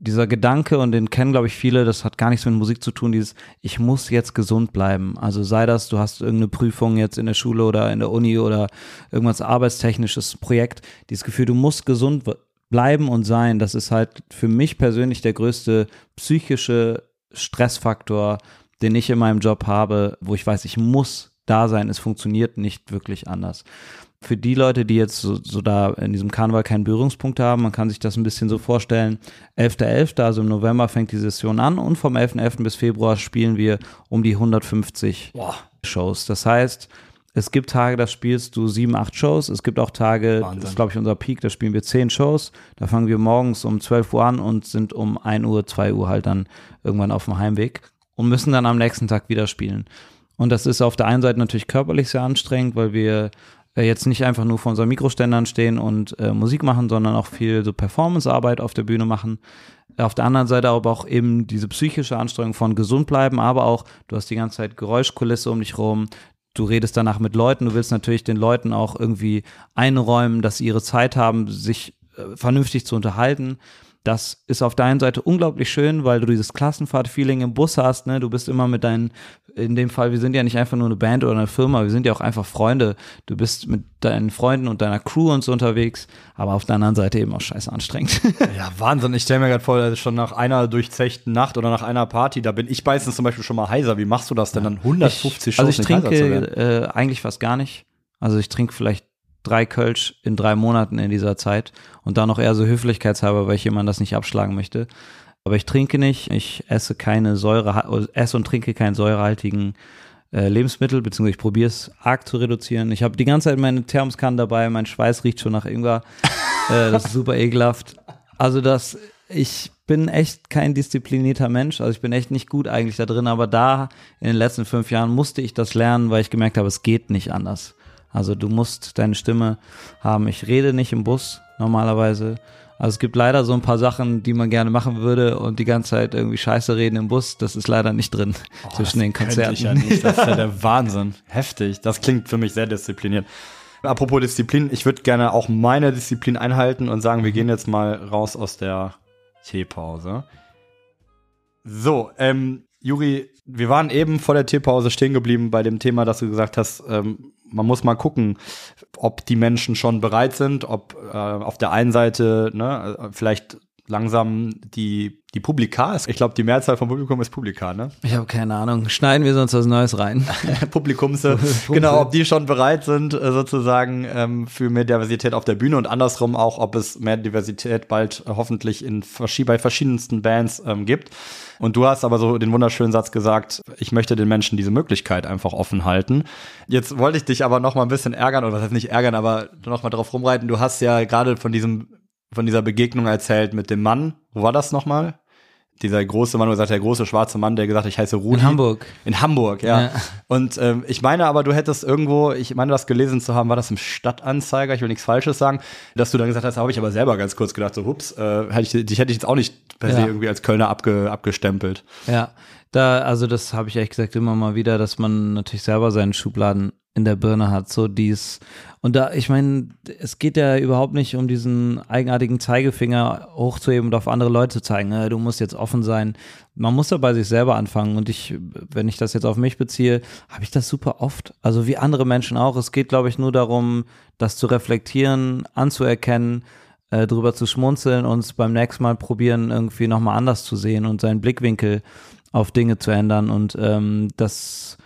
dieser Gedanke, und den kennen, glaube ich, viele, das hat gar nichts mit Musik zu tun, dieses, ich muss jetzt gesund bleiben. Also sei das, du hast irgendeine Prüfung jetzt in der Schule oder in der Uni oder irgendwas arbeitstechnisches Projekt, dieses Gefühl, du musst gesund bleiben und sein, das ist halt für mich persönlich der größte psychische Stressfaktor, den ich in meinem Job habe, wo ich weiß, ich muss da sein, es funktioniert nicht wirklich anders für die Leute, die jetzt so, so da in diesem Karneval keinen Berührungspunkt haben, man kann sich das ein bisschen so vorstellen, 11.11., also im November fängt die Session an und vom 11.11. bis Februar spielen wir um die 150 Boah. Shows. Das heißt, es gibt Tage, da spielst du sieben, acht Shows. Es gibt auch Tage, Wahnsinn. das ist glaube ich unser Peak, da spielen wir zehn Shows. Da fangen wir morgens um 12 Uhr an und sind um 1 Uhr, 2 Uhr halt dann irgendwann auf dem Heimweg und müssen dann am nächsten Tag wieder spielen. Und das ist auf der einen Seite natürlich körperlich sehr anstrengend, weil wir äh, jetzt nicht einfach nur vor unseren Mikroständern stehen und äh, Musik machen, sondern auch viel so Performancearbeit auf der Bühne machen. Auf der anderen Seite aber auch eben diese psychische Anstrengung von gesund bleiben, aber auch, du hast die ganze Zeit Geräuschkulisse um dich rum, du redest danach mit Leuten, du willst natürlich den Leuten auch irgendwie einräumen, dass sie ihre Zeit haben, sich äh, vernünftig zu unterhalten. Das ist auf der einen Seite unglaublich schön, weil du dieses Klassenfahrt-Feeling im Bus hast, ne? Du bist immer mit deinen, in dem Fall, wir sind ja nicht einfach nur eine Band oder eine Firma, wir sind ja auch einfach Freunde. Du bist mit deinen Freunden und deiner Crew und so unterwegs, aber auf der anderen Seite eben auch scheiße anstrengend. Ja, Wahnsinn. Ich stelle mir gerade vor, dass schon nach einer durchzechten Nacht oder nach einer Party, da bin ich meistens zum Beispiel schon mal heiser. Wie machst du das denn dann? 150 ich, also ich trinke äh, eigentlich fast gar nicht. Also ich trinke vielleicht drei Kölsch in drei Monaten in dieser Zeit und dann noch eher so höflichkeitshalber, weil ich jemand das nicht abschlagen möchte. Aber ich trinke nicht, ich esse keine Säure, esse und trinke keinen säurehaltigen äh, Lebensmittel, beziehungsweise ich probiere es arg zu reduzieren. Ich habe die ganze Zeit meine Thermoskanne dabei, mein Schweiß riecht schon nach Ingwer. äh, das ist super ekelhaft. Also das, ich bin echt kein disziplinierter Mensch, also ich bin echt nicht gut eigentlich da drin, aber da in den letzten fünf Jahren musste ich das lernen, weil ich gemerkt habe, es geht nicht anders. Also du musst deine Stimme haben. Ich rede nicht im Bus normalerweise. Also es gibt leider so ein paar Sachen, die man gerne machen würde und die ganze Zeit irgendwie Scheiße reden im Bus. Das ist leider nicht drin zwischen den Konzerten. Ich ja nicht. Das ist ja der Wahnsinn. Heftig. Das klingt für mich sehr diszipliniert. Apropos Disziplin, ich würde gerne auch meine Disziplin einhalten und sagen, wir gehen jetzt mal raus aus der Teepause. So, ähm, Juri, wir waren eben vor der Teepause stehen geblieben bei dem Thema, dass du gesagt hast, ähm, man muss mal gucken, ob die Menschen schon bereit sind, ob äh, auf der einen Seite ne, äh, vielleicht langsam die, die Publika ist. Ich glaube, die Mehrzahl vom Publikum ist Publika, ne? Ich habe keine Ahnung. Schneiden wir sonst was Neues rein. Publikumse, genau, ob die schon bereit sind, äh, sozusagen ähm, für mehr Diversität auf der Bühne und andersrum auch, ob es mehr Diversität bald äh, hoffentlich in bei verschiedensten Bands ähm, gibt. Und du hast aber so den wunderschönen Satz gesagt, ich möchte den Menschen diese Möglichkeit einfach offen halten. Jetzt wollte ich dich aber noch mal ein bisschen ärgern, oder was heißt nicht ärgern, aber noch mal drauf rumreiten. Du hast ja gerade von diesem, von dieser Begegnung erzählt mit dem Mann. Wo war das noch mal? dieser große Mann, du sagst, der große schwarze Mann, der gesagt hat, ich heiße Rudi. In Hamburg. In Hamburg, ja. Ja. Und ähm, ich meine aber, du hättest irgendwo, ich meine, das gelesen zu haben, war das im Stadtanzeiger, ich will nichts Falsches sagen, dass du dann gesagt hast, habe ich aber selber ganz kurz gedacht, so, hups, äh, hätte ich, dich hätte ich jetzt auch nicht per se Ja. irgendwie als Kölner abge, abgestempelt. Ja, da, also das habe ich ehrlich gesagt immer mal wieder, dass man natürlich selber seinen Schubladen in der Birne hat, so dies. Und da, ich meine, es geht ja überhaupt nicht um diesen eigenartigen Zeigefinger hochzuheben und auf andere Leute zu zeigen, äh, du musst jetzt offen sein. Man muss da bei sich selber anfangen. Und ich, wenn ich das jetzt auf mich beziehe, habe ich das super oft. Also wie andere Menschen auch. Es geht, glaube ich, nur darum, das zu reflektieren, anzuerkennen, äh, drüber zu schmunzeln und es beim nächsten Mal probieren, irgendwie nochmal anders zu sehen und seinen Blickwinkel auf Dinge zu ändern. Und ähm, das,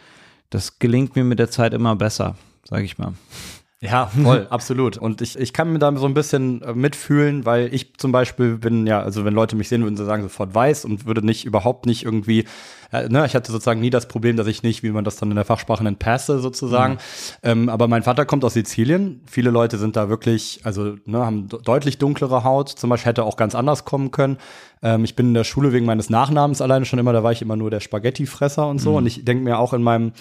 das gelingt mir mit der Zeit immer besser, sage ich mal. Ja, voll, absolut. Und ich, ich kann mir da so ein bisschen äh, mitfühlen, weil ich zum Beispiel bin, ja, also wenn Leute mich sehen, würden sie sagen, sofort weiß und würde nicht, überhaupt nicht irgendwie, äh, ne, ich hatte sozusagen nie das Problem, dass ich nicht, wie man das dann in der Fachsprache nennt, passe sozusagen. Ähm, aber mein Vater kommt aus Sizilien. Viele Leute sind da wirklich, also ne, haben de- deutlich dunklere Haut. Zum Beispiel hätte auch ganz anders kommen können. Ähm, ich bin in der Schule wegen meines Nachnamens alleine schon immer, da war ich immer nur der Spaghetti-Fresser und so. Und ich denke mir auch in meinem,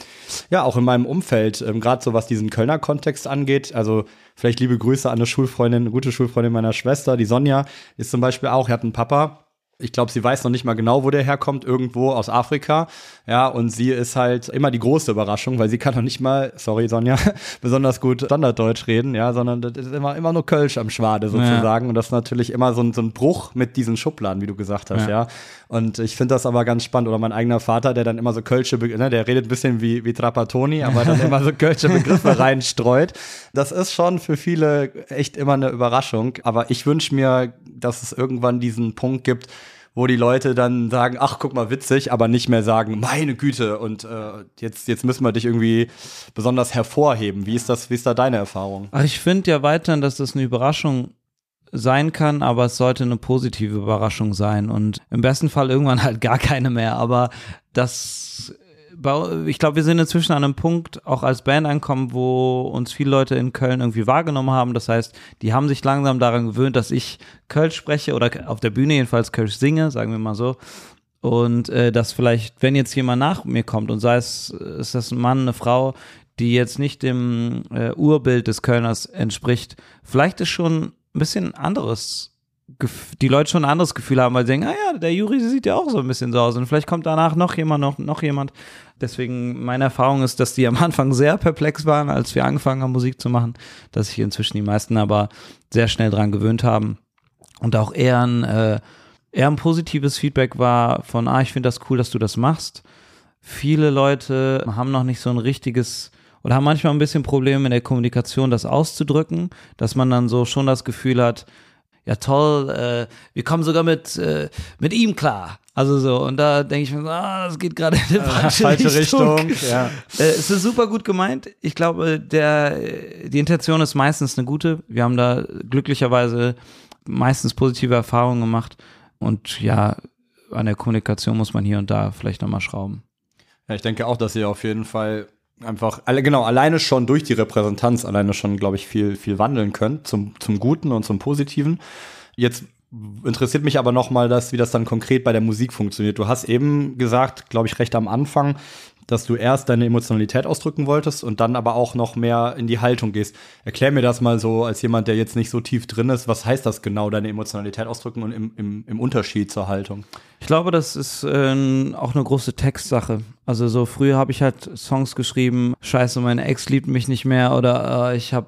ja, auch in meinem Umfeld, ähm, gerade so was diesen Kölner Kontext angeht, also vielleicht liebe Grüße an eine Schulfreundin, eine gute Schulfreundin meiner Schwester, die Sonja, ist zum Beispiel auch, er hat einen Papa, ich glaube, sie weiß noch nicht mal genau, wo der herkommt, irgendwo aus Afrika. Ja, und sie ist halt immer die große Überraschung, weil sie kann noch nicht mal, sorry Sonja, besonders gut Standarddeutsch reden, ja, sondern das ist immer, immer nur Kölsch am Schwade sozusagen. Und das ist natürlich immer so ein, so ein Bruch mit diesen Schubladen, wie du gesagt hast, ja. Ja. Und ich finde das aber ganz spannend. Oder mein eigener Vater, der dann immer so Kölsche, ne, der redet ein bisschen wie, wie Trapattoni, aber dann immer so Kölsche Begriffe reinstreut. Das ist schon für viele echt immer eine Überraschung. Aber ich wünsche mir, dass es irgendwann diesen Punkt gibt, wo die Leute dann sagen, ach, guck mal, witzig, aber nicht mehr sagen, meine Güte, und äh, jetzt, jetzt müssen wir dich irgendwie besonders hervorheben. Wie ist das, wie ist da deine Erfahrung? Ach, ich finde ja weiterhin, dass das eine Überraschung sein kann, aber es sollte eine positive Überraschung sein und im besten Fall irgendwann halt gar keine mehr. Aber das, ich glaube, wir sind inzwischen an einem Punkt, auch als Band ankommen, wo uns viele Leute in Köln irgendwie wahrgenommen haben. Das heißt, die haben sich langsam daran gewöhnt, dass ich Kölsch spreche oder auf der Bühne jedenfalls Kölsch singe, sagen wir mal so. Und äh, dass vielleicht, wenn jetzt jemand nach mir kommt und sei es, ist das ein Mann, eine Frau, die jetzt nicht dem äh, Urbild des Kölners entspricht, vielleicht ist schon ein bisschen anderes, die Leute schon ein anderes Gefühl haben, weil sie denken, ah ja, der Juri sieht ja auch so ein bisschen so aus und vielleicht kommt danach noch jemand, noch, noch jemand. Deswegen, meine Erfahrung ist, dass die am Anfang sehr perplex waren, als wir angefangen haben, Musik zu machen, dass sich inzwischen die meisten aber sehr schnell dran gewöhnt haben und auch eher ein, äh, eher ein positives Feedback war von, ah, ich finde das cool, dass du das machst. Viele Leute haben noch nicht so ein richtiges oder haben manchmal ein bisschen Probleme in der Kommunikation, das auszudrücken, dass man dann so schon das Gefühl hat, ja toll, äh, wir kommen sogar mit, äh, mit ihm klar. Also so, und da denke ich mir, so, ah, das geht gerade in die falsche, Richtung. ja. Äh, es ist super gut gemeint. Ich glaube, der, die Intention ist meistens eine gute. Wir haben da glücklicherweise meistens positive Erfahrungen gemacht. Und ja, an der Kommunikation muss man hier und da vielleicht nochmal schrauben. Ja, ich denke auch, dass ihr auf jeden Fall einfach, alle, genau, alleine schon durch die Repräsentanz alleine schon, glaube ich, viel, viel wandeln könnt zum, zum Guten und zum Positiven. Jetzt interessiert mich aber noch mal, dass, wie das dann konkret bei der Musik funktioniert. Du hast eben gesagt, glaube ich, recht am Anfang, dass du erst deine Emotionalität ausdrücken wolltest und dann aber auch noch mehr in die Haltung gehst. Erklär mir das mal so als jemand, der jetzt nicht so tief drin ist. Was heißt das genau, deine Emotionalität ausdrücken und im, im, im Unterschied zur Haltung? Ich glaube, das ist äh, auch eine große Textsache. Also so früher habe ich halt Songs geschrieben, scheiße, meine Ex liebt mich nicht mehr oder äh, ich habe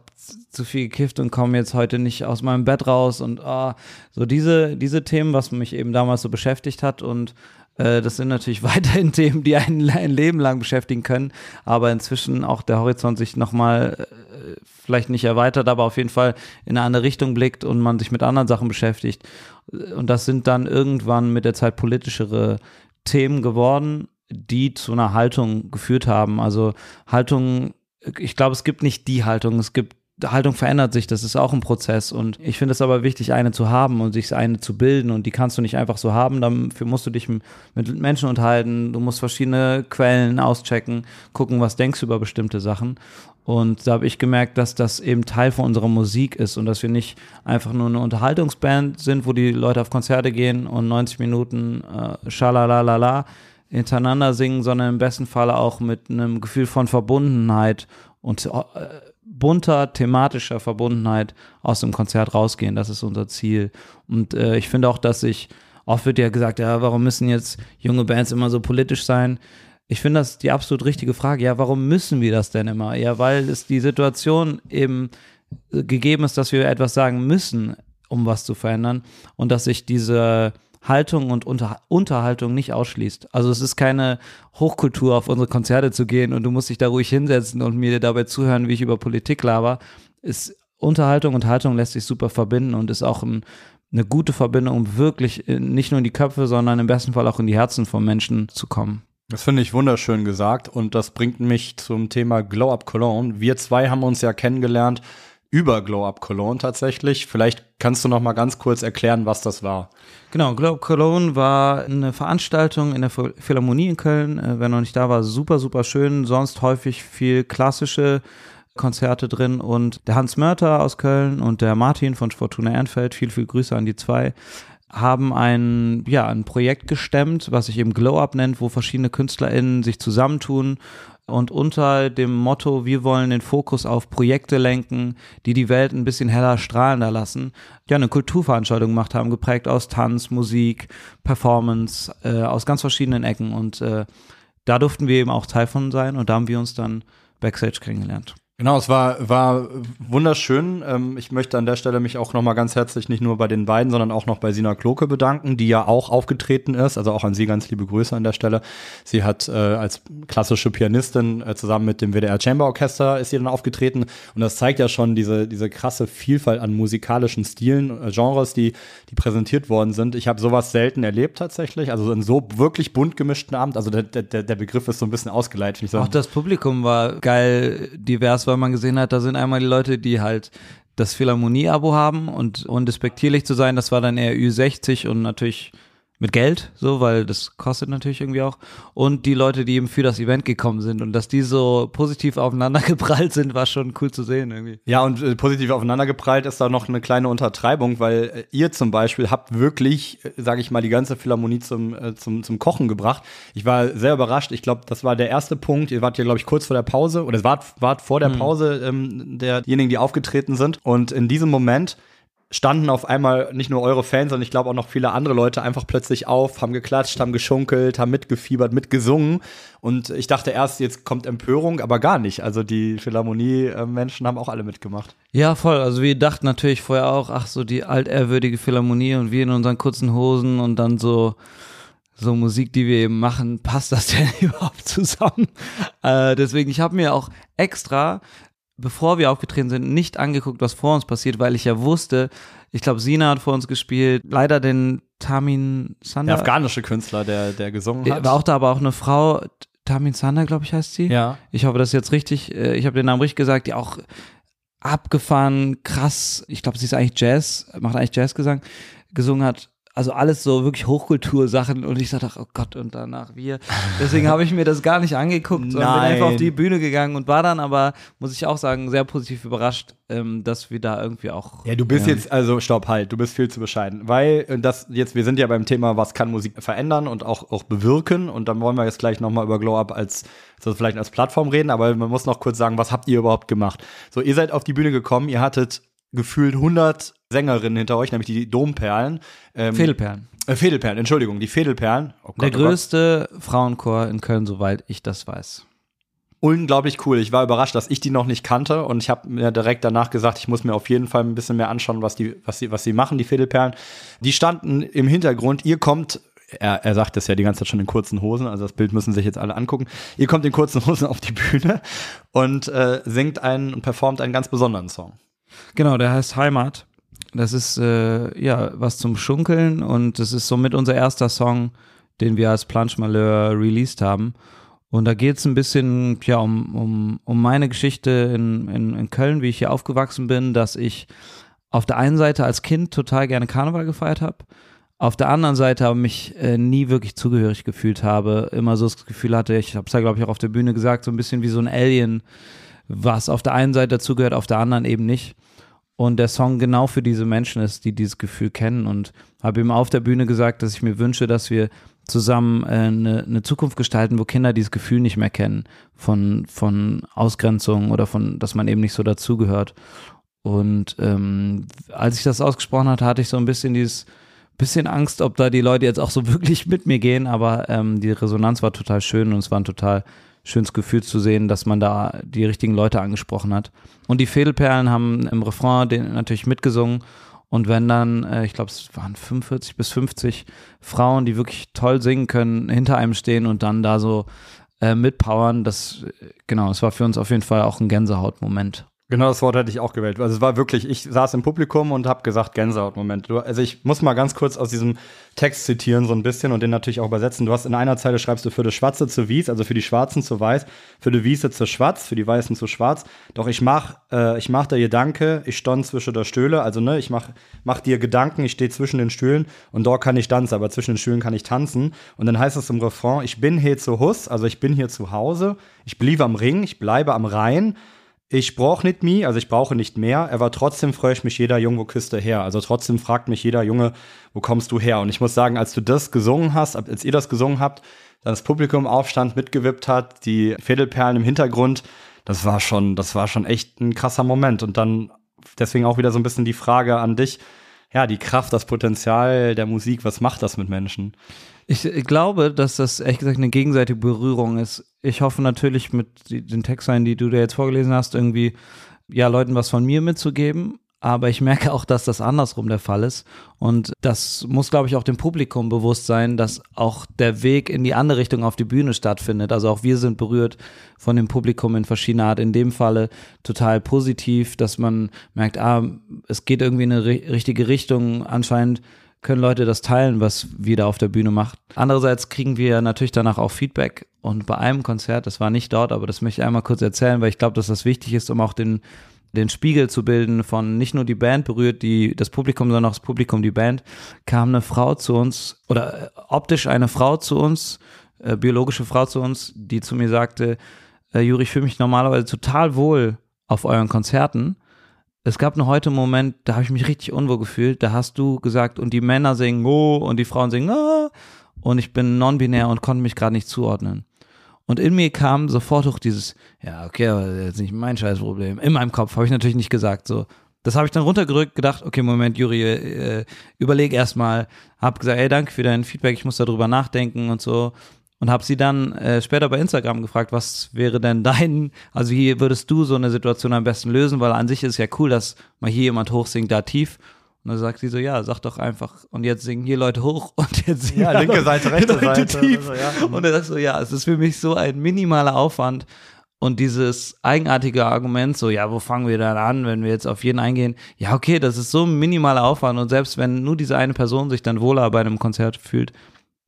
zu viel gekifft und komme jetzt heute nicht aus meinem Bett raus und äh, so diese, diese Themen, was mich eben damals so beschäftigt hat und das sind natürlich weiterhin Themen, die einen ein Leben lang beschäftigen können, aber inzwischen auch der Horizont sich nochmal äh, vielleicht nicht erweitert, aber auf jeden Fall in eine andere Richtung blickt und man sich mit anderen Sachen beschäftigt. Und das sind dann irgendwann mit der Zeit politischere Themen geworden, die zu einer Haltung geführt haben. Also Haltung, ich glaube, es gibt nicht die Haltung, es gibt Haltung verändert sich, das ist auch ein Prozess und ich finde es aber wichtig, eine zu haben und sich eine zu bilden und die kannst du nicht einfach so haben, dafür musst du dich mit Menschen unterhalten, du musst verschiedene Quellen auschecken, gucken, was denkst du über bestimmte Sachen und da habe ich gemerkt, dass das eben Teil von unserer Musik ist und dass wir nicht einfach nur eine Unterhaltungsband sind, wo die Leute auf Konzerte gehen und 90 Minuten äh, schalalalala hintereinander singen, sondern im besten Falle auch mit einem Gefühl von Verbundenheit und äh, bunter thematischer Verbundenheit aus dem Konzert rausgehen. Das ist unser Ziel. Und äh, ich finde auch, dass ich, oft wird ja gesagt, ja, warum müssen jetzt junge Bands immer so politisch sein? Ich finde das die absolut richtige Frage. Ja, warum müssen wir das denn immer? Ja, weil es die Situation eben gegeben ist, dass wir etwas sagen müssen, um was zu verändern und dass sich diese Haltung und Unter Unterhaltung nicht ausschließt. Also es ist keine Hochkultur, auf unsere Konzerte zu gehen und du musst dich da ruhig hinsetzen und mir dabei zuhören, wie ich über Politik laber. Ist Unterhaltung und Haltung lässt sich super verbinden und ist auch ein, eine gute Verbindung, um wirklich nicht nur in die Köpfe, sondern im besten Fall auch in die Herzen von Menschen zu kommen. Das finde ich wunderschön gesagt und das bringt mich zum Thema Glow Up Cologne. Wir zwei haben uns ja kennengelernt über Glow Up Cologne tatsächlich. Vielleicht kannst du noch mal ganz kurz erklären, was das war. Genau, Glow Up Cologne war eine Veranstaltung in der Philharmonie in Köln. Äh, wer noch nicht da war, super, super schön. Sonst häufig viel klassische Konzerte drin und der Hans Mörter aus Köln und der Martin von Fortuna Ehrenfeld, viel, viel Grüße an die zwei, haben ein, ja, ein Projekt gestemmt, was sich eben Glow Up nennt, wo verschiedene KünstlerInnen sich zusammentun und unter dem Motto, wir wollen den Fokus auf Projekte lenken, die die Welt ein bisschen heller strahlender lassen, ja, eine Kulturveranstaltung gemacht haben, geprägt aus Tanz, Musik, Performance, äh, aus ganz verschiedenen Ecken und äh, da durften wir eben auch Teil von sein und da haben wir uns dann Backstage kennengelernt. Genau, es war, war wunderschön. Ähm, ich möchte an der Stelle mich auch nochmal ganz herzlich nicht nur bei den beiden, sondern auch noch bei Sina Kloke bedanken, die ja auch aufgetreten ist. Also auch an sie ganz liebe Grüße an der Stelle. Sie hat äh, als klassische Pianistin äh, zusammen mit dem WDR Chamber Orchester ist sie dann aufgetreten. Und das zeigt ja schon diese, diese krasse Vielfalt an musikalischen Stilen, äh, Genres, die, die präsentiert worden sind. Ich habe sowas selten erlebt tatsächlich. Also in so wirklich bunt gemischten Abend. Also der, der, der Begriff ist so ein bisschen ausgeleitet. Auch das Publikum war geil divers weil man gesehen hat, da sind einmal die Leute, die halt das Philharmonie-Abo haben und undespektierlich zu sein, das war dann eher Ü60 und natürlich mit Geld, so, weil das kostet natürlich irgendwie auch. Und die Leute, die eben für das Event gekommen sind und dass die so positiv aufeinander geprallt sind, war schon cool zu sehen irgendwie. Ja, und äh, positiv aufeinander geprallt ist da noch eine kleine Untertreibung, weil äh, ihr zum Beispiel habt wirklich, äh, sage ich mal, die ganze Philharmonie zum, äh, zum, zum Kochen gebracht. Ich war sehr überrascht. Ich glaube, das war der erste Punkt. Ihr wart ja, glaube ich, kurz vor der Pause oder es wart, wart vor der mhm. Pause ähm, derjenigen, die aufgetreten sind. Und in diesem Moment standen auf einmal nicht nur eure Fans, sondern ich glaube auch noch viele andere Leute einfach plötzlich auf, haben geklatscht, haben geschunkelt, haben mitgefiebert, mitgesungen. Und ich dachte erst, jetzt kommt Empörung, aber gar nicht. Also die Philharmonie-Menschen haben auch alle mitgemacht. Ja, voll. Also wir dachten natürlich vorher auch, ach so die altehrwürdige Philharmonie und wir in unseren kurzen Hosen und dann so so Musik, die wir eben machen, passt das denn überhaupt zusammen? Äh, deswegen, ich habe mir auch extra bevor wir aufgetreten sind, nicht angeguckt, was vor uns passiert, weil ich ja wusste, ich glaube, Sina hat vor uns gespielt, leider den Tamin Sander. Der afghanische Künstler, der, der gesungen hat. War auch da aber auch eine Frau, Tamin Sander, glaube ich, heißt sie. Ja. Ich hoffe, das ist jetzt richtig, äh, ich habe den Namen richtig gesagt, die auch abgefahren, krass, ich glaube, sie ist eigentlich Jazz, macht eigentlich Jazzgesang, gesungen hat also alles so wirklich Hochkultursachen und ich dachte, oh Gott, und danach wir. Deswegen habe ich mir das gar nicht angeguckt und bin einfach auf die Bühne gegangen und war dann aber, muss ich auch sagen, sehr positiv überrascht, ähm, dass wir da irgendwie auch. Ja, du bist ja. jetzt, also stopp, halt, du bist viel zu bescheiden. Weil das jetzt, wir sind ja beim Thema, was kann Musik verändern und auch, auch bewirken und dann wollen wir jetzt gleich nochmal über Glow Up als, also vielleicht als Plattform reden, aber man muss noch kurz sagen, was habt ihr überhaupt gemacht? So, ihr seid auf die Bühne gekommen, ihr hattet gefühlt 100 Sängerinnen hinter euch, nämlich die Domperlen. Ähm, Fädelperlen. Äh, Fädelperlen, Entschuldigung, die Fädelperlen. Oh Gott, Der oh größte oh Frauenchor in Köln, soweit ich das weiß. Unglaublich cool. Ich war überrascht, dass ich die noch nicht kannte und ich habe mir direkt danach gesagt, ich muss mir auf jeden Fall ein bisschen mehr anschauen, was die, was sie, was sie machen, die Fädelperlen. Die standen im Hintergrund. Ihr kommt er, er sagt das ja die ganze Zeit schon in kurzen Hosen, also das Bild müssen sich jetzt alle angucken. Ihr kommt in kurzen Hosen auf die Bühne und äh, singt einen und performt einen ganz besonderen Song. Genau, der heißt Heimat. Das ist äh, ja was zum Schunkeln und das ist somit unser erster Song, den wir als Planche Malheur released haben. Und da geht es ein bisschen ja, um, um, um meine Geschichte in, in, in Köln, wie ich hier aufgewachsen bin, dass ich auf der einen Seite als Kind total gerne Karneval gefeiert habe, auf der anderen Seite aber mich äh, nie wirklich zugehörig gefühlt habe, immer so das Gefühl hatte, ich habe es ja glaube ich auch auf der Bühne gesagt, so ein bisschen wie so ein Alien, was auf der einen Seite dazugehört, auf der anderen eben nicht. Und der Song genau für diese Menschen ist, die dieses Gefühl kennen. Und habe ihm auf der Bühne gesagt, dass ich mir wünsche, dass wir zusammen äh, eine, eine Zukunft gestalten, wo Kinder dieses Gefühl nicht mehr kennen von, von Ausgrenzung oder von, dass man eben nicht so dazugehört. Und ähm, als ich das ausgesprochen hatte, hatte ich so ein bisschen dieses bisschen Angst, ob da die Leute jetzt auch so wirklich mit mir gehen, aber ähm, die Resonanz war total schön und es war ein total schönes Gefühl zu sehen, dass man da die richtigen Leute angesprochen hat. Und die Fädelperlen haben im Refrain den natürlich mitgesungen. Und wenn dann, äh, ich glaube, es waren 45 bis 50 Frauen, die wirklich toll singen können, hinter einem stehen und dann da so äh, mitpowern, das, genau, es war für uns auf jeden Fall auch ein Gänsehautmoment. Genau das Wort hätte ich auch gewählt. Also es war wirklich, ich saß im Publikum und habe gesagt, Gänsehaut-Moment. Also ich muss mal ganz kurz aus diesem Text zitieren so ein bisschen und den natürlich auch übersetzen. Du hast in einer Zeile schreibst du für die Schwarze zu Wies, also für die Schwarzen zu Weiß, für die Wiese zu Schwarz, für die Weißen zu Schwarz. Doch ich mach, äh, ich mach der Gedanke, ich stand zwischen der Stühle, also ne, ich mach, mach dir Gedanken, ich stehe zwischen den Stühlen und dort kann ich tanzen, aber zwischen den Stühlen kann ich tanzen. Und dann heißt es im Refrain, ich bin hier zu Hus, also ich bin hier zu Hause, ich blieb am Ring, ich bleibe am Rhein ich brauche nicht mi, also ich brauche nicht mehr, aber trotzdem freue ich mich jeder Junge, wo küsst du her? Also trotzdem fragt mich jeder Junge, wo kommst du her? Und ich muss sagen, als du das gesungen hast, als ihr das gesungen habt, dann das Publikum aufstand, mitgewippt hat, die Fädelperlen im Hintergrund, das war schon, das war schon echt ein krasser Moment. Und dann deswegen auch wieder so ein bisschen die Frage an dich, ja, die Kraft, das Potenzial der Musik, was macht das mit Menschen? Ich glaube, dass das ehrlich gesagt eine gegenseitige Berührung ist. Ich hoffe natürlich mit den Texten, die du da jetzt vorgelesen hast, irgendwie ja Leuten was von mir mitzugeben. Aber ich merke auch, dass das andersrum der Fall ist. Und das muss, glaube ich, auch dem Publikum bewusst sein, dass auch der Weg in die andere Richtung auf die Bühne stattfindet. Also auch wir sind berührt von dem Publikum in verschiedener Art. In dem Falle total positiv, dass man merkt, ah, es geht irgendwie in eine richtige Richtung. Anscheinend können Leute das teilen, was wir da auf der Bühne macht. Andererseits kriegen wir natürlich danach auch Feedback und bei einem Konzert, das war nicht dort, aber das möchte ich einmal kurz erzählen, weil ich glaube, dass das wichtig ist, um auch den den Spiegel zu bilden von nicht nur die Band berührt, die das Publikum, sondern auch das Publikum die Band, kam eine Frau zu uns oder äh, optisch eine Frau zu uns, äh, biologische Frau zu uns, die zu mir sagte, äh, Juri, ich fühle mich normalerweise total wohl auf euren Konzerten, es gab noch heute einen Moment, da habe ich mich richtig unwohl gefühlt. Da hast du gesagt, und die Männer singen oh und die Frauen singen ah und ich bin non-binär und konnte mich gerade nicht zuordnen. Und in mir kam sofort auch dieses, ja, okay, aber das ist nicht mein Scheißproblem. In meinem Kopf habe ich natürlich nicht gesagt, so. Das habe ich dann runtergerückt, gedacht, okay, Moment, Juri, äh, überleg erstmal. Hab gesagt, ey, danke für dein Feedback, ich muss darüber nachdenken und so und habe sie dann äh, später bei Instagram gefragt, was wäre denn dein, also wie würdest du so eine Situation am besten lösen, weil an sich ist ja cool, dass mal hier jemand hochsingt, da tief. Und dann sagt sie so, ja, sag doch einfach, und jetzt singen hier Leute hoch und jetzt singen ja, linke Seite, rechte Leute Seite. tief. Also, ja. Und er sagt so, ja, es ist für mich so ein minimaler Aufwand. Und dieses eigenartige Argument, so, ja, wo fangen wir dann an, wenn wir jetzt auf jeden eingehen? Ja, okay, das ist so ein minimaler Aufwand. Und selbst wenn nur diese eine Person sich dann wohler bei einem Konzert fühlt,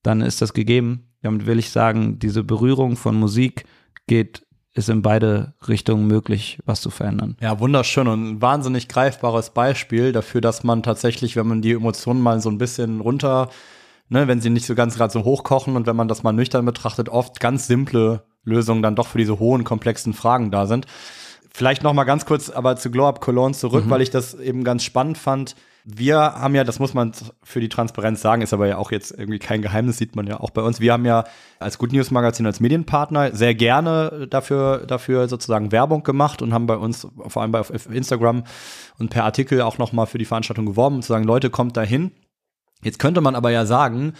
dann ist das gegeben. Damit will ich sagen, diese Berührung von Musik geht, ist in beide Richtungen möglich, was zu verändern. Ja, wunderschön und ein wahnsinnig greifbares Beispiel dafür, dass man tatsächlich, wenn man die Emotionen mal so ein bisschen runter, ne, wenn sie nicht so ganz gerade so hochkochen und wenn man das mal nüchtern betrachtet, oft ganz simple Lösungen dann doch für diese hohen, komplexen Fragen da sind. Vielleicht noch mal ganz kurz aber zu Glow Up Cologne zurück, mhm. weil ich das eben ganz spannend fand wir haben ja, das muss man für die Transparenz sagen, ist aber ja auch jetzt irgendwie kein Geheimnis, sieht man ja auch bei uns. Wir haben ja als Good News Magazin, als Medienpartner sehr gerne dafür, dafür sozusagen Werbung gemacht und haben bei uns, vor allem bei Instagram und per Artikel auch nochmal für die Veranstaltung geworben und zu sagen, Leute, kommt da hin. Jetzt könnte man aber ja sagen,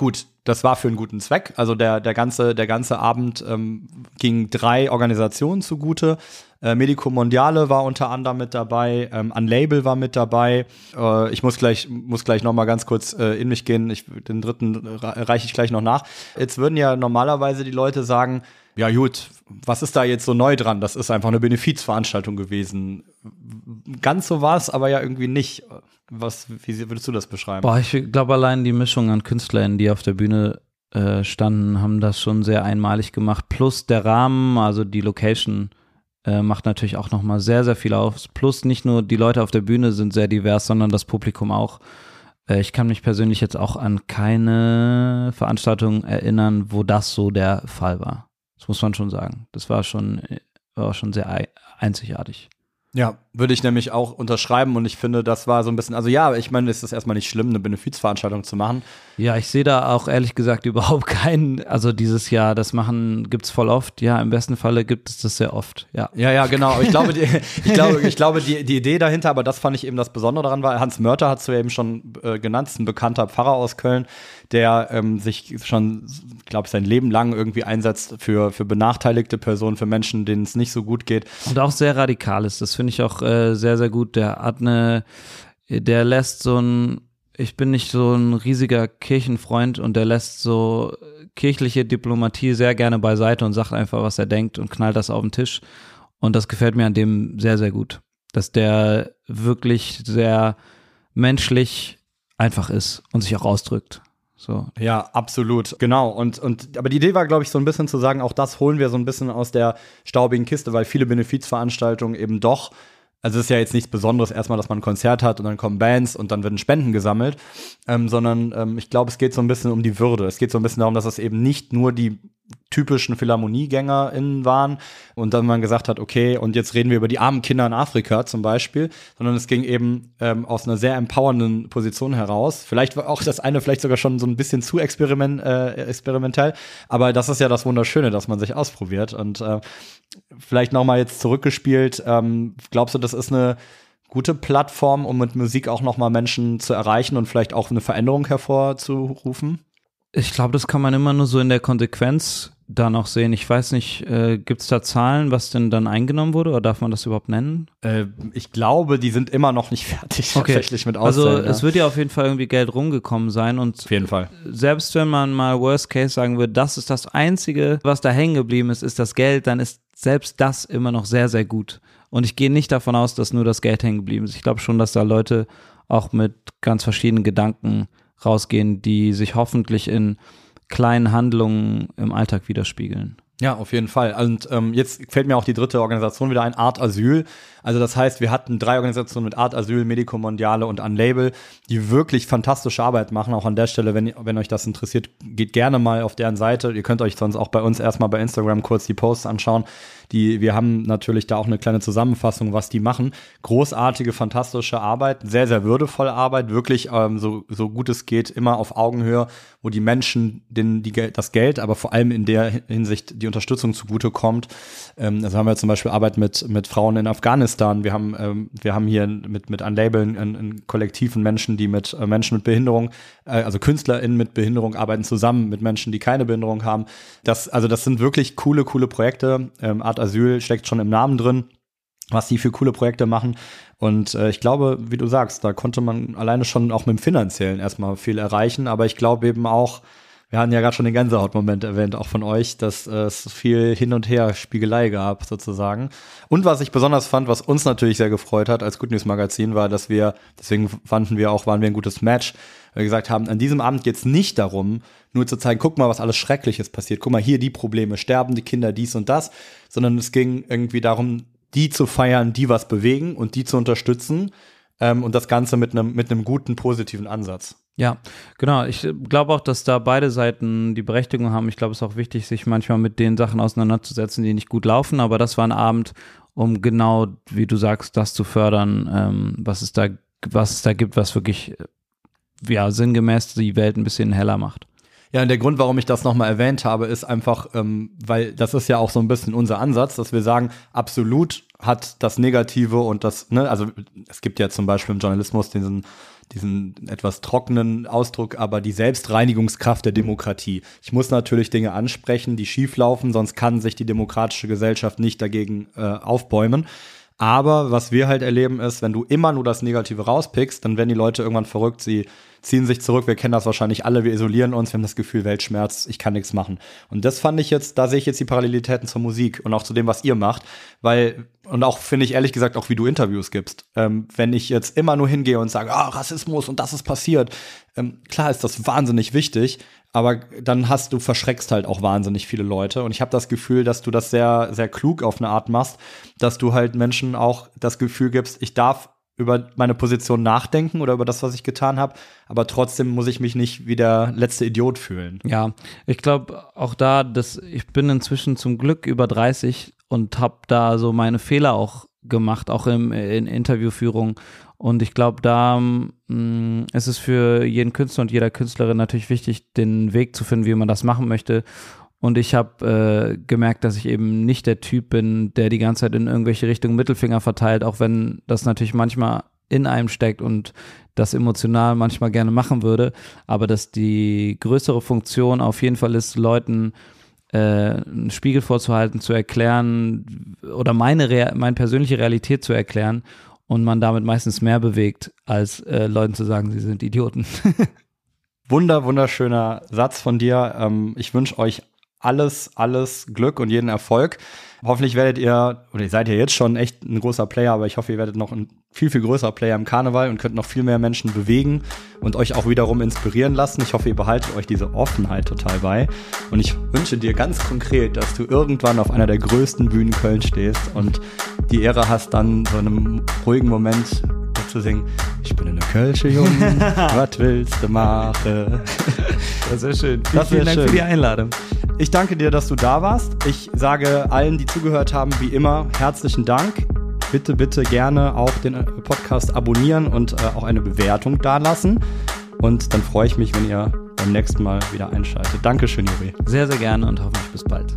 gut, das war für einen guten Zweck. Also der, der, ganze, der ganze Abend ähm, ging drei Organisationen zugute. Äh, Medico Mondiale war unter anderem mit dabei, ähm, Unlabel war mit dabei. Äh, ich muss gleich, muss gleich noch mal ganz kurz äh, in mich gehen. Ich, den dritten reiche ich gleich noch nach. Jetzt würden ja normalerweise die Leute sagen, ja gut, was ist da jetzt so neu dran? Das ist einfach eine Benefizveranstaltung gewesen. Ganz so war es aber ja irgendwie nicht. Was, wie würdest du das beschreiben? Boah, ich glaube allein die Mischung an Künstlern, die auf der Bühne äh, standen, haben das schon sehr einmalig gemacht. Plus der Rahmen, also die Location äh, macht natürlich auch nochmal sehr, sehr viel aus. Plus nicht nur die Leute auf der Bühne sind sehr divers, sondern das Publikum auch. Äh, ich kann mich persönlich jetzt auch an keine Veranstaltung erinnern, wo das so der Fall war. Das muss man schon sagen. Das war schon, war schon sehr einzigartig. Ja, würde ich nämlich auch unterschreiben und ich finde, das war so ein bisschen, also ja, ich meine, es ist erstmal nicht schlimm, eine Benefizveranstaltung zu machen. Ja, ich sehe da auch ehrlich gesagt überhaupt keinen, also dieses Jahr, das machen gibt's voll oft, ja, im besten Falle gibt es das sehr oft, ja. Ja, ja, genau, ich glaube, die, ich glaube, ich glaube, die, die Idee dahinter, aber das fand ich eben das Besondere daran, war, Hans Mörter hat es ja eben schon äh, genannt, ist ein bekannter Pfarrer aus Köln, der ähm, sich schon, glaube ich, sein Leben lang irgendwie einsetzt für, für benachteiligte Personen, für Menschen, denen es nicht so gut geht. Und auch sehr radikal ist, das finde ich auch äh, sehr, sehr gut. Der eine, der lässt so ein, ich bin nicht so ein riesiger Kirchenfreund und der lässt so kirchliche Diplomatie sehr gerne beiseite und sagt einfach, was er denkt und knallt das auf den Tisch. Und das gefällt mir an dem sehr, sehr gut. Dass der wirklich sehr menschlich einfach ist und sich auch ausdrückt. So. Ja, absolut, genau. Und, und aber die Idee war, glaube ich, so ein bisschen zu sagen, auch das holen wir so ein bisschen aus der staubigen Kiste, weil viele Benefizveranstaltungen eben doch also es ist ja jetzt nichts Besonderes erstmal, dass man ein Konzert hat und dann kommen Bands und dann werden Spenden gesammelt, ähm, sondern ähm, ich glaube, es geht so ein bisschen um die Würde. Es geht so ein bisschen darum, dass es eben nicht nur die typischen PhilharmoniegängerInnen waren und dann man gesagt hat, okay, und jetzt reden wir über die armen Kinder in Afrika zum Beispiel, sondern es ging eben ähm, aus einer sehr empowernden Position heraus. Vielleicht war auch das eine vielleicht sogar schon so ein bisschen zu experiment, äh, experimentell, aber das ist ja das Wunderschöne, dass man sich ausprobiert und äh, vielleicht noch mal jetzt zurückgespielt, ähm, glaubst du, das ist eine gute Plattform, um mit Musik auch noch mal Menschen zu erreichen und vielleicht auch eine Veränderung hervorzurufen? Ich glaube, das kann man immer nur so in der Konsequenz da noch sehen. Ich weiß nicht, äh, gibt es da Zahlen, was denn dann eingenommen wurde oder darf man das überhaupt nennen? Äh, ich glaube, die sind immer noch nicht fertig okay. tatsächlich mit Auszahlen. Also ja. es wird ja auf jeden Fall irgendwie Geld rumgekommen sein und auf jeden Fall. Selbst wenn man mal Worst Case sagen würde, das ist das Einzige, was da hängen geblieben ist, ist das Geld, dann ist selbst das immer noch sehr, sehr gut. Und ich gehe nicht davon aus, dass nur das Geld hängen geblieben ist. Ich glaube schon, dass da Leute auch mit ganz verschiedenen Gedanken rausgehen, die sich hoffentlich in kleinen Handlungen im Alltag widerspiegeln. Ja, auf jeden Fall. Und ähm, jetzt fällt mir auch die dritte Organisation wieder ein, Art Asyl. Also das heißt, wir hatten drei Organisationen mit Art Asyl, Medico Mondiale und Unlabel, die wirklich fantastische Arbeit machen. Auch an der Stelle, wenn, wenn euch das interessiert, geht gerne mal auf deren Seite. Ihr könnt euch sonst auch bei uns erstmal bei Instagram kurz die Posts anschauen. Die, wir haben natürlich da auch eine kleine Zusammenfassung, was die machen. Großartige, fantastische Arbeit, sehr, sehr würdevolle Arbeit, wirklich ähm, so, so gut es geht, immer auf Augenhöhe, wo die Menschen den, die, das Geld, aber vor allem in der Hinsicht die Unterstützung zugutekommt. Ähm, also haben wir zum Beispiel Arbeit mit, mit Frauen in Afghanistan. Wir haben, ähm, wir haben hier mit, mit Unlabeln ein, ein kollektiven Menschen, die mit äh, Menschen mit Behinderung, äh, also KünstlerInnen mit Behinderung arbeiten zusammen mit Menschen, die keine Behinderung haben. Das, also das sind wirklich coole, coole Projekte. Ähm, Art Asyl steckt schon im Namen drin, was die für coole Projekte machen. Und äh, ich glaube, wie du sagst, da konnte man alleine schon auch mit dem Finanziellen erstmal viel erreichen. Aber ich glaube eben auch, wir hatten ja gerade schon den Gänsehautmoment erwähnt, auch von euch, dass äh, es viel Hin und Her Spiegelei gab, sozusagen. Und was ich besonders fand, was uns natürlich sehr gefreut hat als Good News Magazin, war, dass wir, deswegen fanden wir auch, waren wir ein gutes Match, weil wir gesagt haben, an diesem Abend geht es nicht darum, nur zu zeigen, guck mal, was alles Schreckliches passiert, guck mal, hier die Probleme, sterben die Kinder, dies und das, sondern es ging irgendwie darum, die zu feiern, die was bewegen und die zu unterstützen ähm, und das Ganze mit einem mit einem guten, positiven Ansatz. Ja, genau. Ich glaube auch, dass da beide Seiten die Berechtigung haben. Ich glaube, es ist auch wichtig, sich manchmal mit den Sachen auseinanderzusetzen, die nicht gut laufen. Aber das war ein Abend, um genau, wie du sagst, das zu fördern, ähm, was es da, was es da gibt, was wirklich ja sinngemäß die Welt ein bisschen heller macht. Ja, und der Grund, warum ich das nochmal erwähnt habe, ist einfach, ähm, weil das ist ja auch so ein bisschen unser Ansatz, dass wir sagen, absolut hat das Negative und das, ne, also es gibt ja zum Beispiel im Journalismus diesen, diesen etwas trockenen Ausdruck, aber die Selbstreinigungskraft der Demokratie. Ich muss natürlich Dinge ansprechen, die schieflaufen, sonst kann sich die demokratische Gesellschaft nicht dagegen äh, aufbäumen. Aber was wir halt erleben ist, wenn du immer nur das Negative rauspickst, dann werden die Leute irgendwann verrückt, sie ziehen sich zurück. Wir kennen das wahrscheinlich alle, wir isolieren uns, wir haben das Gefühl, Weltschmerz, ich kann nichts machen. Und das fand ich jetzt, da sehe ich jetzt die Parallelitäten zur Musik und auch zu dem, was ihr macht, weil, und auch finde ich ehrlich gesagt, auch wie du Interviews gibst. Ähm, wenn ich jetzt immer nur hingehe und sage, ah, Rassismus und das ist passiert, ähm, klar ist das wahnsinnig wichtig, aber dann hast du verschreckst halt auch wahnsinnig viele Leute und ich habe das Gefühl, dass du das sehr sehr klug auf eine Art machst, dass du halt Menschen auch das Gefühl gibst, ich darf über meine Position nachdenken oder über das, was ich getan habe, aber trotzdem muss ich mich nicht wie der letzte Idiot fühlen. Ja, ich glaube auch da, dass ich bin inzwischen zum Glück über 30 und habe da so meine Fehler auch gemacht, auch im, in Interviewführung und ich glaube, da mh, mm, ist es für jeden Künstler und jeder Künstlerin natürlich wichtig, den Weg zu finden, wie man das machen möchte. Und ich habe äh, gemerkt, dass ich eben nicht der Typ bin, der die ganze Zeit in irgendwelche Richtungen Mittelfinger verteilt, auch wenn das natürlich manchmal in einem steckt und das emotional manchmal gerne machen würde. Aber dass die größere Funktion auf jeden Fall ist, Leuten äh, einen Spiegel vorzuhalten, zu erklären oder meine, Re meine persönliche Realität zu erklären und man damit meistens mehr bewegt, als äh, Leuten zu sagen, sie sind Idioten. Wunder, wunderschöner Satz von dir. Ähm, ich wünsche euch alles, alles Glück und jeden Erfolg. Hoffentlich werdet ihr, oder ihr seid ja jetzt schon echt ein großer Player, aber ich hoffe, ihr werdet noch ein viel, viel größerer Player im Karneval und könnt noch viel mehr Menschen bewegen und euch auch wiederum inspirieren lassen. Ich hoffe, ihr behaltet euch diese Offenheit total bei. Und ich wünsche dir ganz konkret, dass du irgendwann auf einer der größten Bühnen Köln stehst und die Ehre hast, dann so einem ruhigen Moment zu singen. Ich bin eine Kölsche Jung, was willst du machen? Das wäre schön. Das Vielen Dank schön. für die Einladung. Ich danke dir, dass du da warst. Ich sage allen, die zugehört haben, wie immer, herzlichen Dank. Bitte, bitte gerne auch den äh, Podcast abonnieren und äh, auch eine Bewertung dalassen. Und dann freue ich mich, wenn ihr beim nächsten Mal wieder einschaltet. Dankeschön, Juri. Sehr, sehr gerne und hoffentlich bis bald.